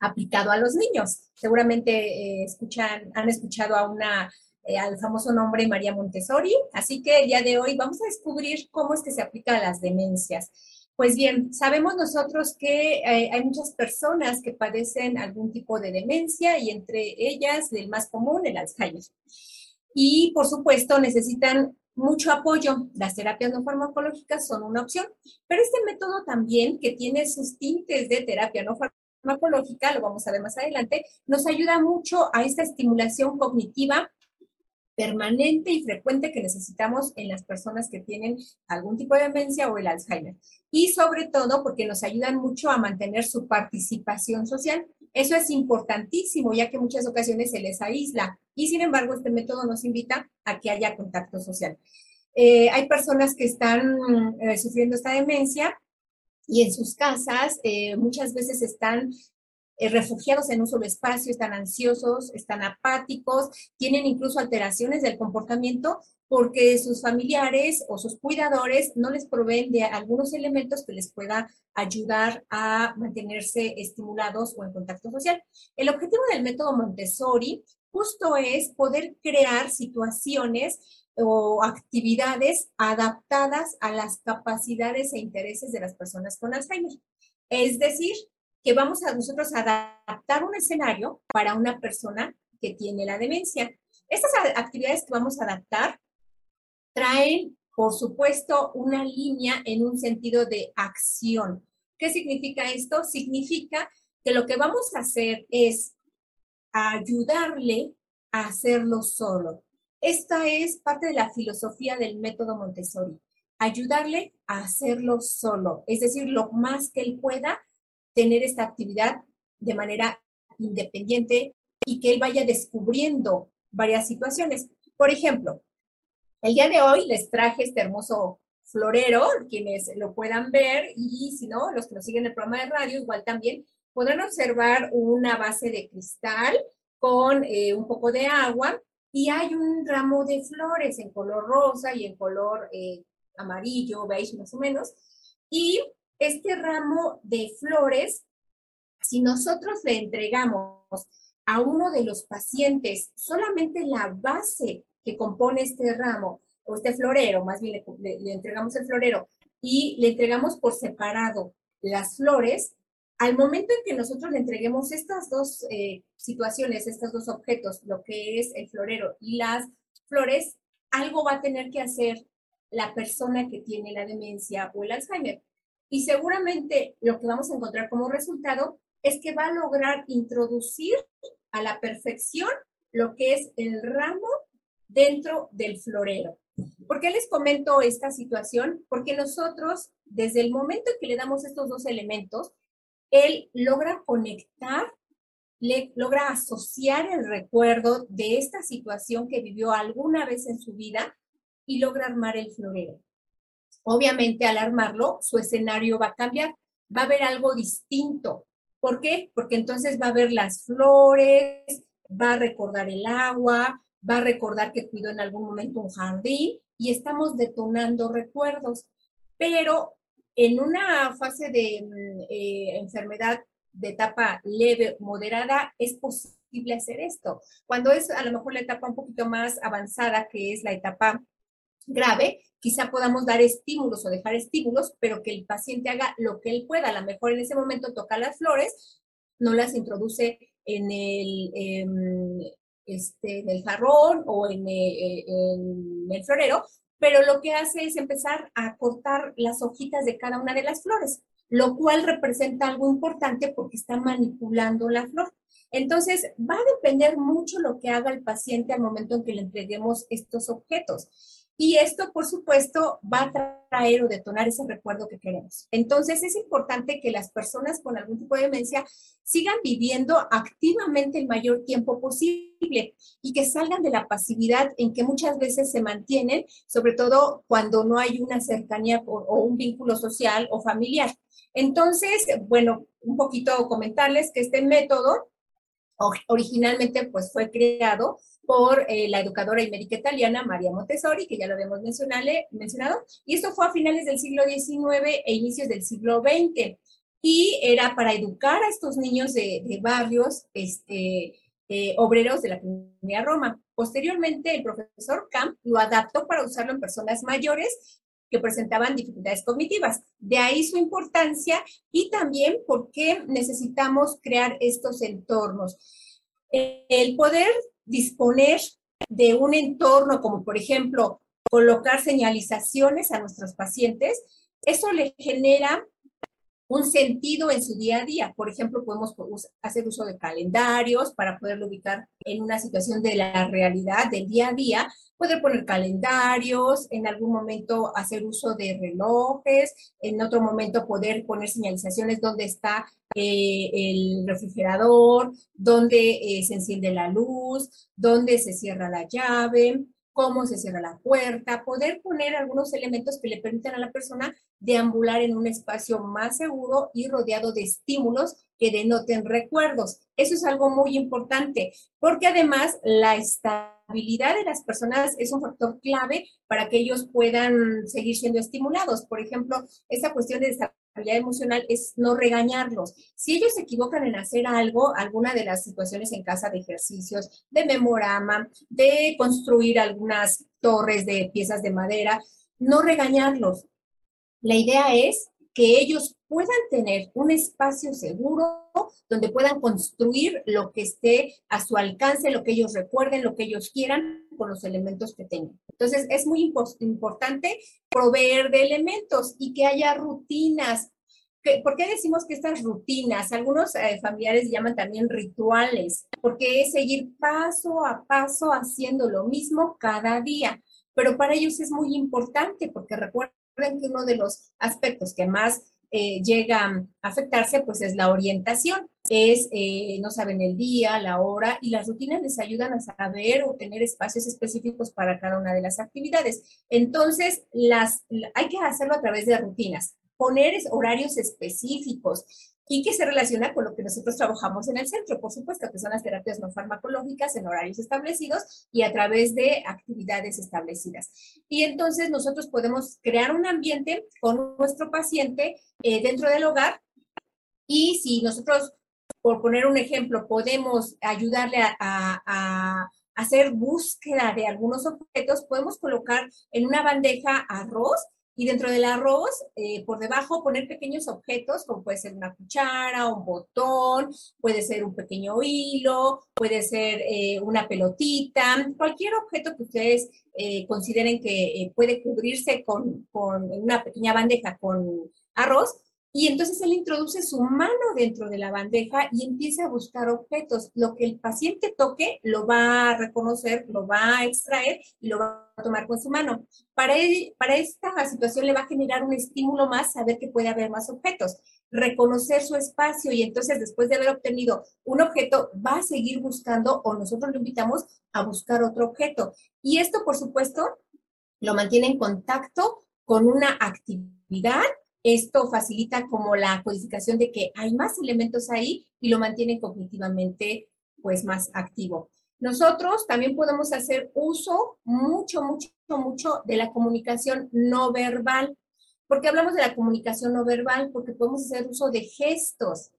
aplicado a los niños. Seguramente eh, escuchan, han escuchado a una, eh, al famoso nombre María Montessori. Así que el día de hoy vamos a descubrir cómo es que se aplica a las demencias. Pues bien, sabemos nosotros que eh, hay muchas personas que padecen algún tipo de demencia y entre ellas el más común, el Alzheimer. Y por supuesto necesitan mucho apoyo. Las terapias no farmacológicas son una opción, pero este método también, que tiene sus tintes de terapia no farmacológica, lo vamos a ver más adelante, nos ayuda mucho a esta estimulación cognitiva permanente y frecuente que necesitamos en las personas que tienen algún tipo de demencia o el Alzheimer. Y sobre todo porque nos ayudan mucho a mantener su participación social. Eso es importantísimo, ya que muchas ocasiones se les aísla. Y sin embargo, este método nos invita a que haya contacto social. Eh, hay personas que están eh, sufriendo esta demencia y en sus casas eh, muchas veces están eh, refugiados en un solo espacio, están ansiosos, están apáticos, tienen incluso alteraciones del comportamiento porque sus familiares o sus cuidadores no les proveen de algunos elementos que les pueda ayudar a mantenerse estimulados o en contacto social. El objetivo del método Montessori justo es poder crear situaciones o actividades adaptadas a las capacidades e intereses de las personas con Alzheimer. Es decir, que vamos a nosotros a adaptar un escenario para una persona que tiene la demencia. Estas actividades que vamos a adaptar traen, por supuesto, una línea en un sentido de acción. ¿Qué significa esto? Significa que lo que vamos a hacer es ayudarle a hacerlo solo. Esta es parte de la filosofía del método Montessori. Ayudarle a hacerlo solo, es decir, lo más que él pueda tener esta actividad de manera independiente y que él vaya descubriendo varias situaciones. Por ejemplo, el día de hoy les traje este hermoso florero, quienes lo puedan ver y si no, los que nos siguen en el programa de radio, igual también podrán observar una base de cristal con eh, un poco de agua y hay un ramo de flores en color rosa y en color eh, amarillo, beige más o menos. Y este ramo de flores, si nosotros le entregamos a uno de los pacientes solamente la base que compone este ramo, o este florero, más bien le, entregamos el florero, y le entregamos por separado las flores, al momento en que nosotros le entreguemos estas dos eh, situaciones, estos dos objetos, lo que es el florero y las flores, algo va a tener que hacer la persona que tiene la demencia o el Alzheimer. Y seguramente lo que vamos a encontrar como resultado es que va a lograr introducir a la perfección lo que es el ramo dentro del florero. ¿Por qué les comento esta situación? Porque nosotros, desde el momento en que le damos estos dos elementos, él logra conectar, logra asociar el recuerdo de esta situación que vivió alguna vez en su vida y logra armar el florero. Obviamente al armarlo, su escenario va a cambiar, va a haber algo distinto. ¿Por qué? Porque entonces va a ver las flores, va a recordar el agua, va a recordar que cuidó en algún momento un jardín y estamos detonando recuerdos. Pero en una fase de mm, eh, enfermedad de etapa leve, moderada, es posible hacer esto. Cuando es a lo mejor la etapa un poquito más avanzada, que es la etapa grave, quizá podamos dar estímulos o dejar estímulos, pero que el paciente haga lo que él pueda. A lo mejor en ese momento toca las flores, no las introduce en el, em, este, en el jarrón o en, eh, en el florero, pero lo que hace es empezar a cortar las hojitas de cada una de las flores. lo cual representa algo importante porque está manipulando la flor. Entonces, va a depender mucho lo que haga el paciente al momento en que le entreguemos estos objetos. Y esto, por supuesto, va a traer o detonar ese recuerdo que queremos. Entonces, es importante que las personas con algún tipo de demencia sigan viviendo activamente el mayor tiempo posible y que salgan de la pasividad en que muchas veces se mantienen, sobre todo cuando no hay una cercanía o, o un vínculo social o familiar. Entonces, bueno, un poquito comentarles que este método originalmente pues fue creado por eh, la educadora y médica italiana María Montessori, que ya lo habíamos mencionado, y esto fue a finales del siglo XIX e inicios del siglo XX, y era para educar a estos niños de, barrios este, eh, obreros de la comunidad Roma. Posteriormente, el profesor Camp lo adaptó para usarlo en personas mayores que presentaban dificultades cognitivas. De ahí su importancia y también por qué necesitamos crear estos entornos. El poder disponer de un entorno como por ejemplo colocar señalizaciones a nuestros pacientes, eso le genera un sentido en su día a día. Por ejemplo, podemos hacer uso de calendarios para poderlo ubicar en una situación de la realidad del día a día, poder poner calendarios, en algún momento hacer uso de relojes, en otro momento poder poner señalizaciones donde está eh, el refrigerador, donde eh, se enciende la luz, donde se cierra la llave, cómo se cierra la puerta, poder poner algunos elementos que le permitan a la persona deambular en un espacio más seguro y rodeado de estímulos que denoten recuerdos. Eso es algo muy importante, porque además la estabilidad de las personas es un factor clave para que ellos puedan seguir siendo estimulados. Por ejemplo, esa cuestión de emocional es no regañarlos. Si ellos se equivocan en hacer algo, alguna de las situaciones en casa de ejercicios, de memorama, de construir algunas torres de piezas de madera, no regañarlos. La idea es que ellos puedan tener un espacio seguro donde puedan construir lo que esté a su alcance, lo que ellos recuerden, lo que ellos quieran con los elementos que tengan. Entonces, es muy importante proveer de elementos y que haya rutinas. ¿Por qué decimos que estas rutinas? Algunos eh, familiares llaman también rituales, porque es seguir paso a paso haciendo lo mismo cada día. Pero para ellos es muy importante porque recuerden que uno de los aspectos que más eh, llega a afectarse, pues es la orientación. Es, eh, no saben el día, la hora, y las rutinas les ayudan a saber o tener espacios específicos para cada una de las actividades. Entonces, las, hay que hacerlo a través de rutinas, poner horarios específicos, y que se relaciona con lo que nosotros trabajamos en el centro, por supuesto, que son las terapias no farmacológicas en horarios establecidos y a través de actividades establecidas. Y entonces nosotros podemos crear un ambiente con nuestro paciente eh, dentro del hogar y si nosotros, por poner un ejemplo, podemos ayudarle a, a hacer búsqueda de algunos objetos, podemos colocar en una bandeja arroz y dentro del arroz, eh, por debajo, poner pequeños objetos, como puede ser una cuchara, un botón, puede ser un pequeño hilo, puede ser eh, una pelotita, cualquier objeto que ustedes eh, consideren que puede cubrirse con, con una pequeña bandeja con arroz, y entonces él introduce su mano dentro de la bandeja y empieza a buscar objetos. Lo que el paciente toque lo va a reconocer, lo va a extraer y lo va a tomar con su mano. Para, para esta situación le va a generar un estímulo más saber que puede haber más objetos, reconocer su espacio y entonces después de haber obtenido un objeto va a seguir buscando o nosotros lo invitamos a buscar otro objeto. Y esto, por supuesto, lo mantiene en contacto con una actividad esto facilita como la codificación de que hay más elementos ahí y lo mantiene cognitivamente pues más activo. Nosotros también podemos hacer uso mucho, mucho, mucho de la comunicación no verbal. ¿Por qué hablamos de la comunicación no verbal? Porque podemos hacer uso de gestos.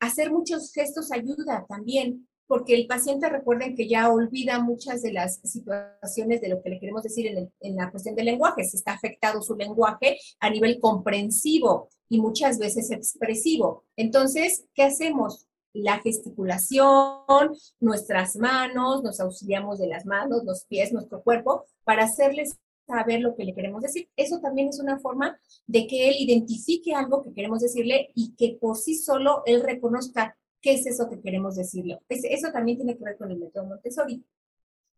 Hacer muchos gestos ayuda también porque el paciente recuerden que ya olvida muchas de las situaciones de lo que le queremos decir en, la cuestión del lenguaje. Se está afectado su lenguaje a nivel comprensivo y muchas veces expresivo. Entonces, ¿qué hacemos? La gesticulación, nuestras manos, nos auxiliamos de las manos, los pies, nuestro cuerpo, para hacerles saber lo que le queremos decir. Eso también es una forma de que él identifique algo que queremos decirle y que por sí solo él reconozca qué es eso que queremos decirle. Eso también tiene que ver con el método Montessori.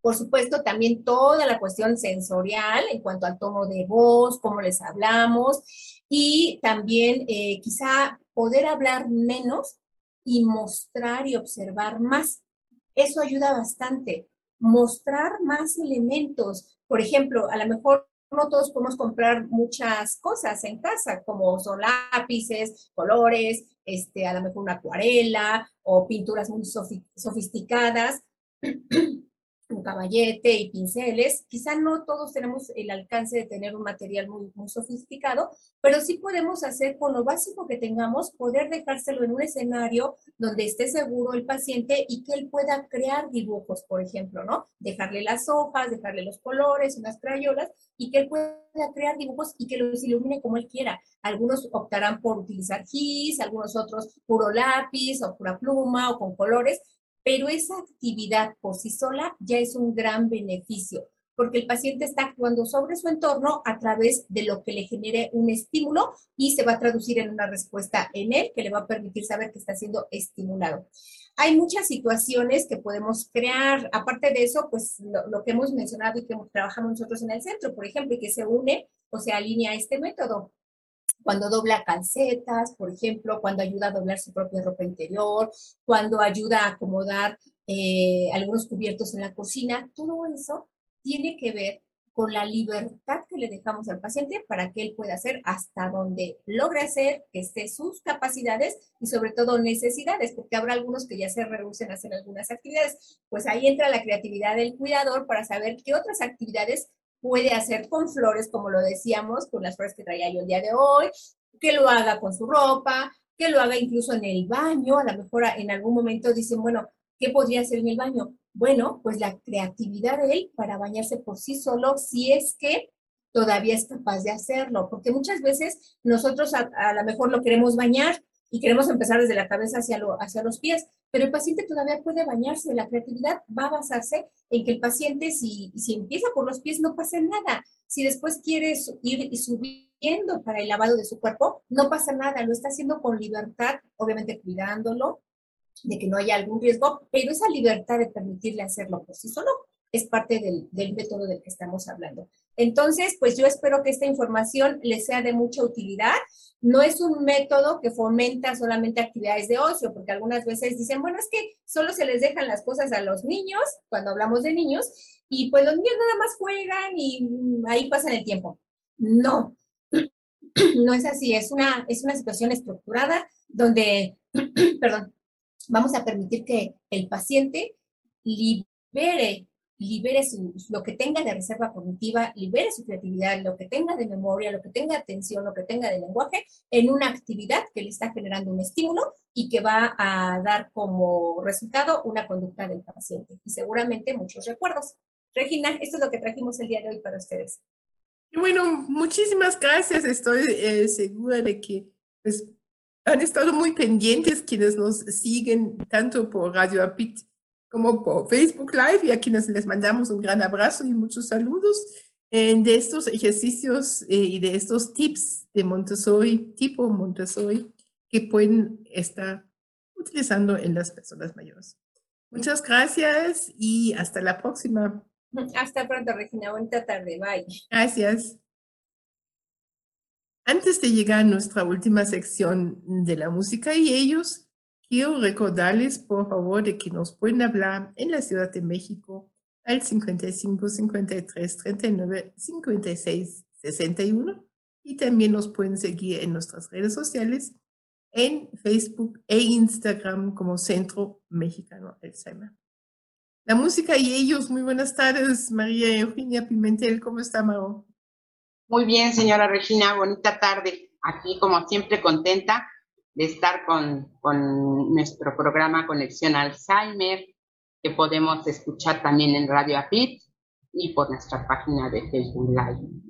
Por supuesto, también toda la cuestión sensorial en cuanto al tono de voz, cómo les hablamos y también eh, quizá poder hablar menos y mostrar y observar más. Eso ayuda bastante. Mostrar más elementos. Por ejemplo, a lo mejor no todos podemos comprar muchas cosas en casa, como son lápices, colores, este, a lo mejor una acuarela o pinturas muy sofisticadas. [clears throat] un caballete y pinceles. Quizá no todos tenemos el alcance de tener un material muy, muy sofisticado, pero sí podemos hacer con lo básico que tengamos, poder dejárselo en un escenario donde esté seguro el paciente y que él pueda crear dibujos, por ejemplo, ¿no? Dejarle las hojas, dejarle los colores, unas crayolas y que él pueda crear dibujos y que los ilumine como él quiera. Algunos optarán por utilizar gis, algunos otros puro lápiz o pura pluma o con colores, pero esa actividad por sí sola ya es un gran beneficio, porque el paciente está actuando sobre su entorno a través de lo que le genere un estímulo y se va a traducir en una respuesta en él que le va a permitir saber que está siendo estimulado. Hay muchas situaciones que podemos crear. Aparte de eso, pues lo, que hemos mencionado y que trabajamos nosotros en el centro, por ejemplo, y que se une o se alinea a este método cuando dobla calcetas, por ejemplo, cuando ayuda a doblar su propia ropa interior, cuando ayuda a acomodar eh, algunos cubiertos en la cocina, todo eso tiene que ver con la libertad que le dejamos al paciente para que él pueda hacer hasta donde logre hacer, que esté sus capacidades y sobre todo necesidades, porque habrá algunos que ya se reducen a hacer algunas actividades. Pues ahí entra la creatividad del cuidador para saber qué otras actividades puede hacer con flores, como lo decíamos, con las flores que traía yo el día de hoy, que lo haga con su ropa, que lo haga incluso en el baño, a lo mejor en algún momento dicen, bueno, ¿qué podría hacer en el baño? Bueno, pues la creatividad de él para bañarse por sí solo, si es que todavía es capaz de hacerlo, porque muchas veces nosotros a, a lo mejor lo queremos bañar y queremos empezar desde la cabeza hacia, lo, hacia los pies, pero el paciente todavía puede bañarse. La creatividad va a basarse en que el paciente, si, si empieza por los pies, no pasa nada. Si después quiere ir subiendo para el lavado de su cuerpo, no pasa nada. Lo está haciendo con libertad, obviamente cuidándolo, de que no haya algún riesgo, pero esa libertad de permitirle hacerlo por sí solo es parte del, del, método del que estamos hablando. Entonces, pues yo espero que esta información les sea de mucha utilidad. No es un método que fomenta solamente actividades de ocio, porque algunas veces dicen, bueno, es que solo se les dejan las cosas a los niños, cuando hablamos de niños, y pues los niños nada más juegan y ahí pasan el tiempo. No, [clears throat] no es así, es una, es una situación estructurada donde, [clears throat] perdón, vamos a permitir que el paciente libere libere lo que tenga de reserva cognitiva, libere su creatividad, lo que tenga de memoria, lo que tenga de atención, lo que tenga de lenguaje, en una actividad que le está generando un estímulo y que va a dar como resultado una conducta del paciente y seguramente muchos recuerdos. Regina, esto es lo que trajimos el día de hoy para ustedes. Bueno, muchísimas gracias. Estoy eh, segura de que pues, han estado muy pendientes quienes nos siguen tanto por Radio Apit como por Facebook Live y a quienes les mandamos un gran abrazo y muchos saludos de estos ejercicios eh, y de estos tips de Montessori, tipo Montessori, que pueden estar utilizando en las personas mayores. Muchas gracias y hasta la próxima. Hasta pronto, Regina. Buena tarde. Bye. Gracias. Antes de llegar a nuestra última sección de la música y ellos, Quiero recordarles, por favor, de que nos pueden hablar en la Ciudad de México al 55 53 39 56 61 y también nos pueden seguir en nuestras redes sociales en Facebook e Instagram como Centro Mexicano Alzheimer. La música y ellos, muy buenas tardes, María Eugenia Pimentel, ¿cómo está, Maro? Muy bien, señora Regina, bonita tarde. Aquí, como siempre, contenta de estar con, con nuestro programa Conexión Alzheimer, que podemos escuchar también en Radio APIT y por nuestra página de Facebook Live.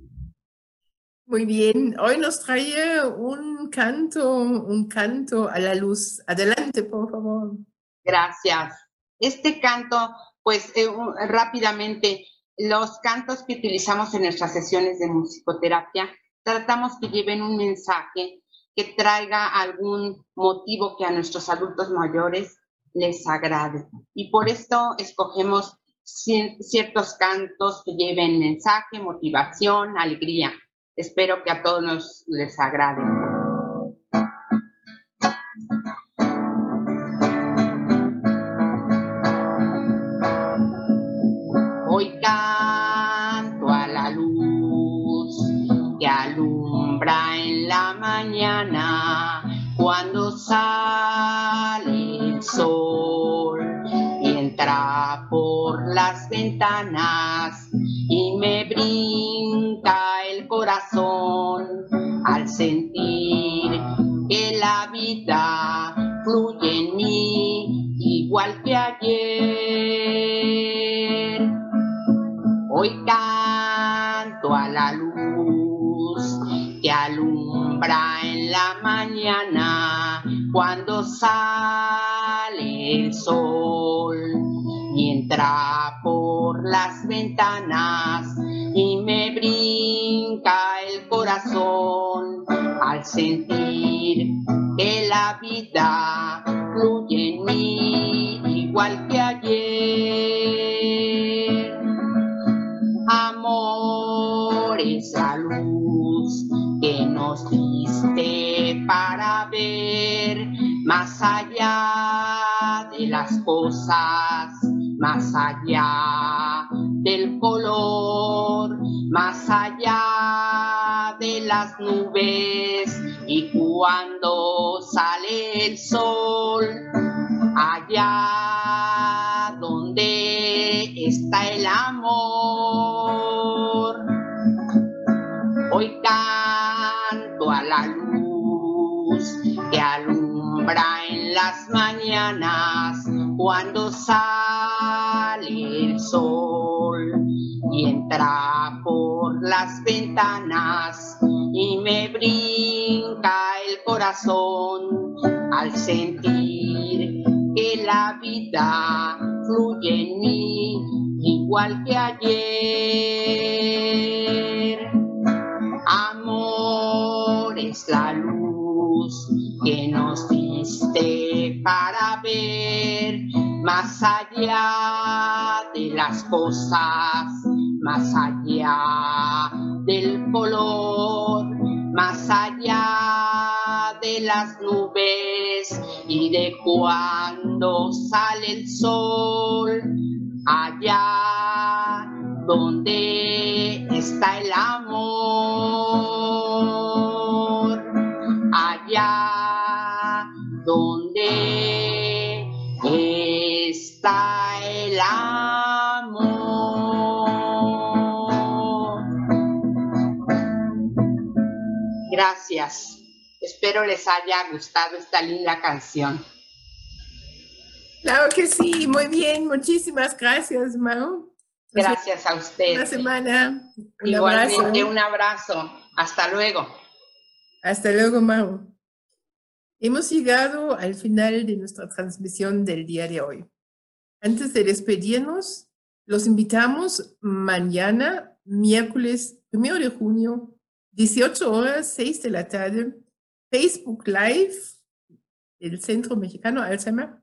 Muy bien, hoy nos trae un canto, un canto a la luz. Adelante, por favor. Gracias. Este canto, pues eh, rápidamente, Los cantos que utilizamos en nuestras sesiones de musicoterapia tratamos que lleven un mensaje que traiga algún motivo que a nuestros adultos mayores les agrade. Y por esto escogemos ciertos cantos que lleven mensaje, motivación, alegría. Espero que a todos nos les agrade. Y me brinca el corazón al sentir que la vida fluye en mí igual que ayer. Hoy canto a la luz que alumbra en la mañana cuando sale el sol y me brinca el corazón al sentir que la vida fluye en mí igual que ayer. Amor es la luz que nos diste para ver más allá de las cosas, más allá del color, más allá de las nubes. Y cuando sale el sol, allá donde está el amor, hoy canto a la luz que alumbra en las mañanas cuando sale el sol y entra por las ventanas y me brinca el corazón al sentir que la vida fluye en mí igual que ayer. Amor es la luz que nos diste para ver más allá las cosas, más allá del color, más allá de las nubes y de cuando sale el sol, allá donde está el amor, allá donde está el amor. Gracias. Espero les haya gustado esta linda canción. Claro que sí, muy bien. Muchísimas gracias, Mau. Gracias a ustedes. Una semana. Un Igualmente, abrazo. un abrazo. Hasta luego. Hasta luego, Mau. Hemos llegado al final de nuestra transmisión del día de hoy. Antes de despedirnos, los invitamos mañana, miércoles 1 de junio, 18 horas, 6 de la tarde, Facebook Live del Centro Mexicano Alzheimer,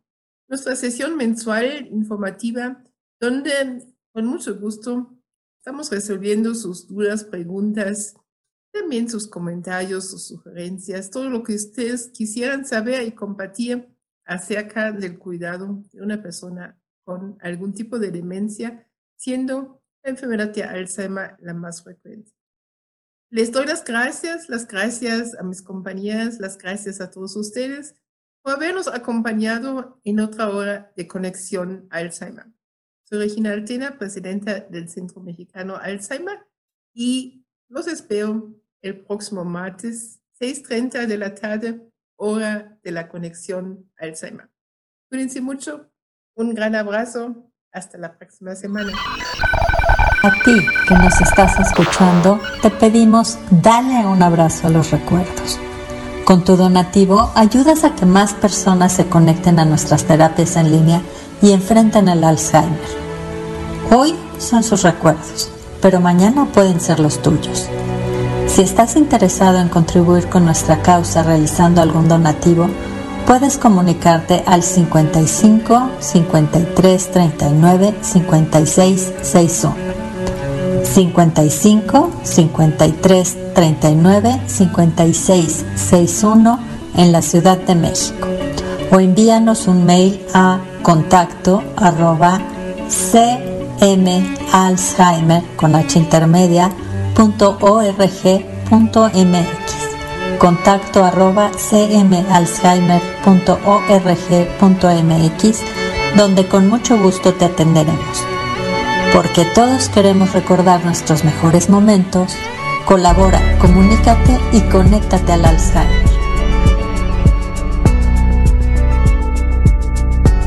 nuestra sesión mensual informativa, donde con mucho gusto estamos resolviendo sus dudas, preguntas, también sus comentarios, sus sugerencias, todo lo que ustedes quisieran saber y compartir acerca del cuidado de una persona con algún tipo de demencia, siendo la enfermedad de Alzheimer la más frecuente. Les doy las gracias, las gracias a mis compañeras, las gracias a todos ustedes por habernos acompañado en otra hora de Conexión Alzheimer. Soy Regina Altena, presidenta del Centro Mexicano Alzheimer, y los espero el próximo martes, 6.30 de la tarde, hora de la Conexión Alzheimer. Cuídense mucho, un gran abrazo, hasta la próxima semana. A ti que nos estás escuchando, te pedimos dale un abrazo a los recuerdos. Con tu donativo ayudas a que más personas se conecten a nuestras terapias en línea y enfrenten el Alzheimer. Hoy son sus recuerdos, pero mañana pueden ser los tuyos. Si estás interesado en contribuir con nuestra causa realizando algún donativo, puedes comunicarte al 55 53 39 56 61. 55 53 39 56 61 en la Ciudad de México o envíanos un mail a contacto arroba cmalzheimer con h intermedia punto org punto mx contacto arroba cmalzheimer.org.mx donde con mucho gusto te atenderemos. Porque todos queremos recordar nuestros mejores momentos, colabora, comunícate y conéctate al Alzheimer.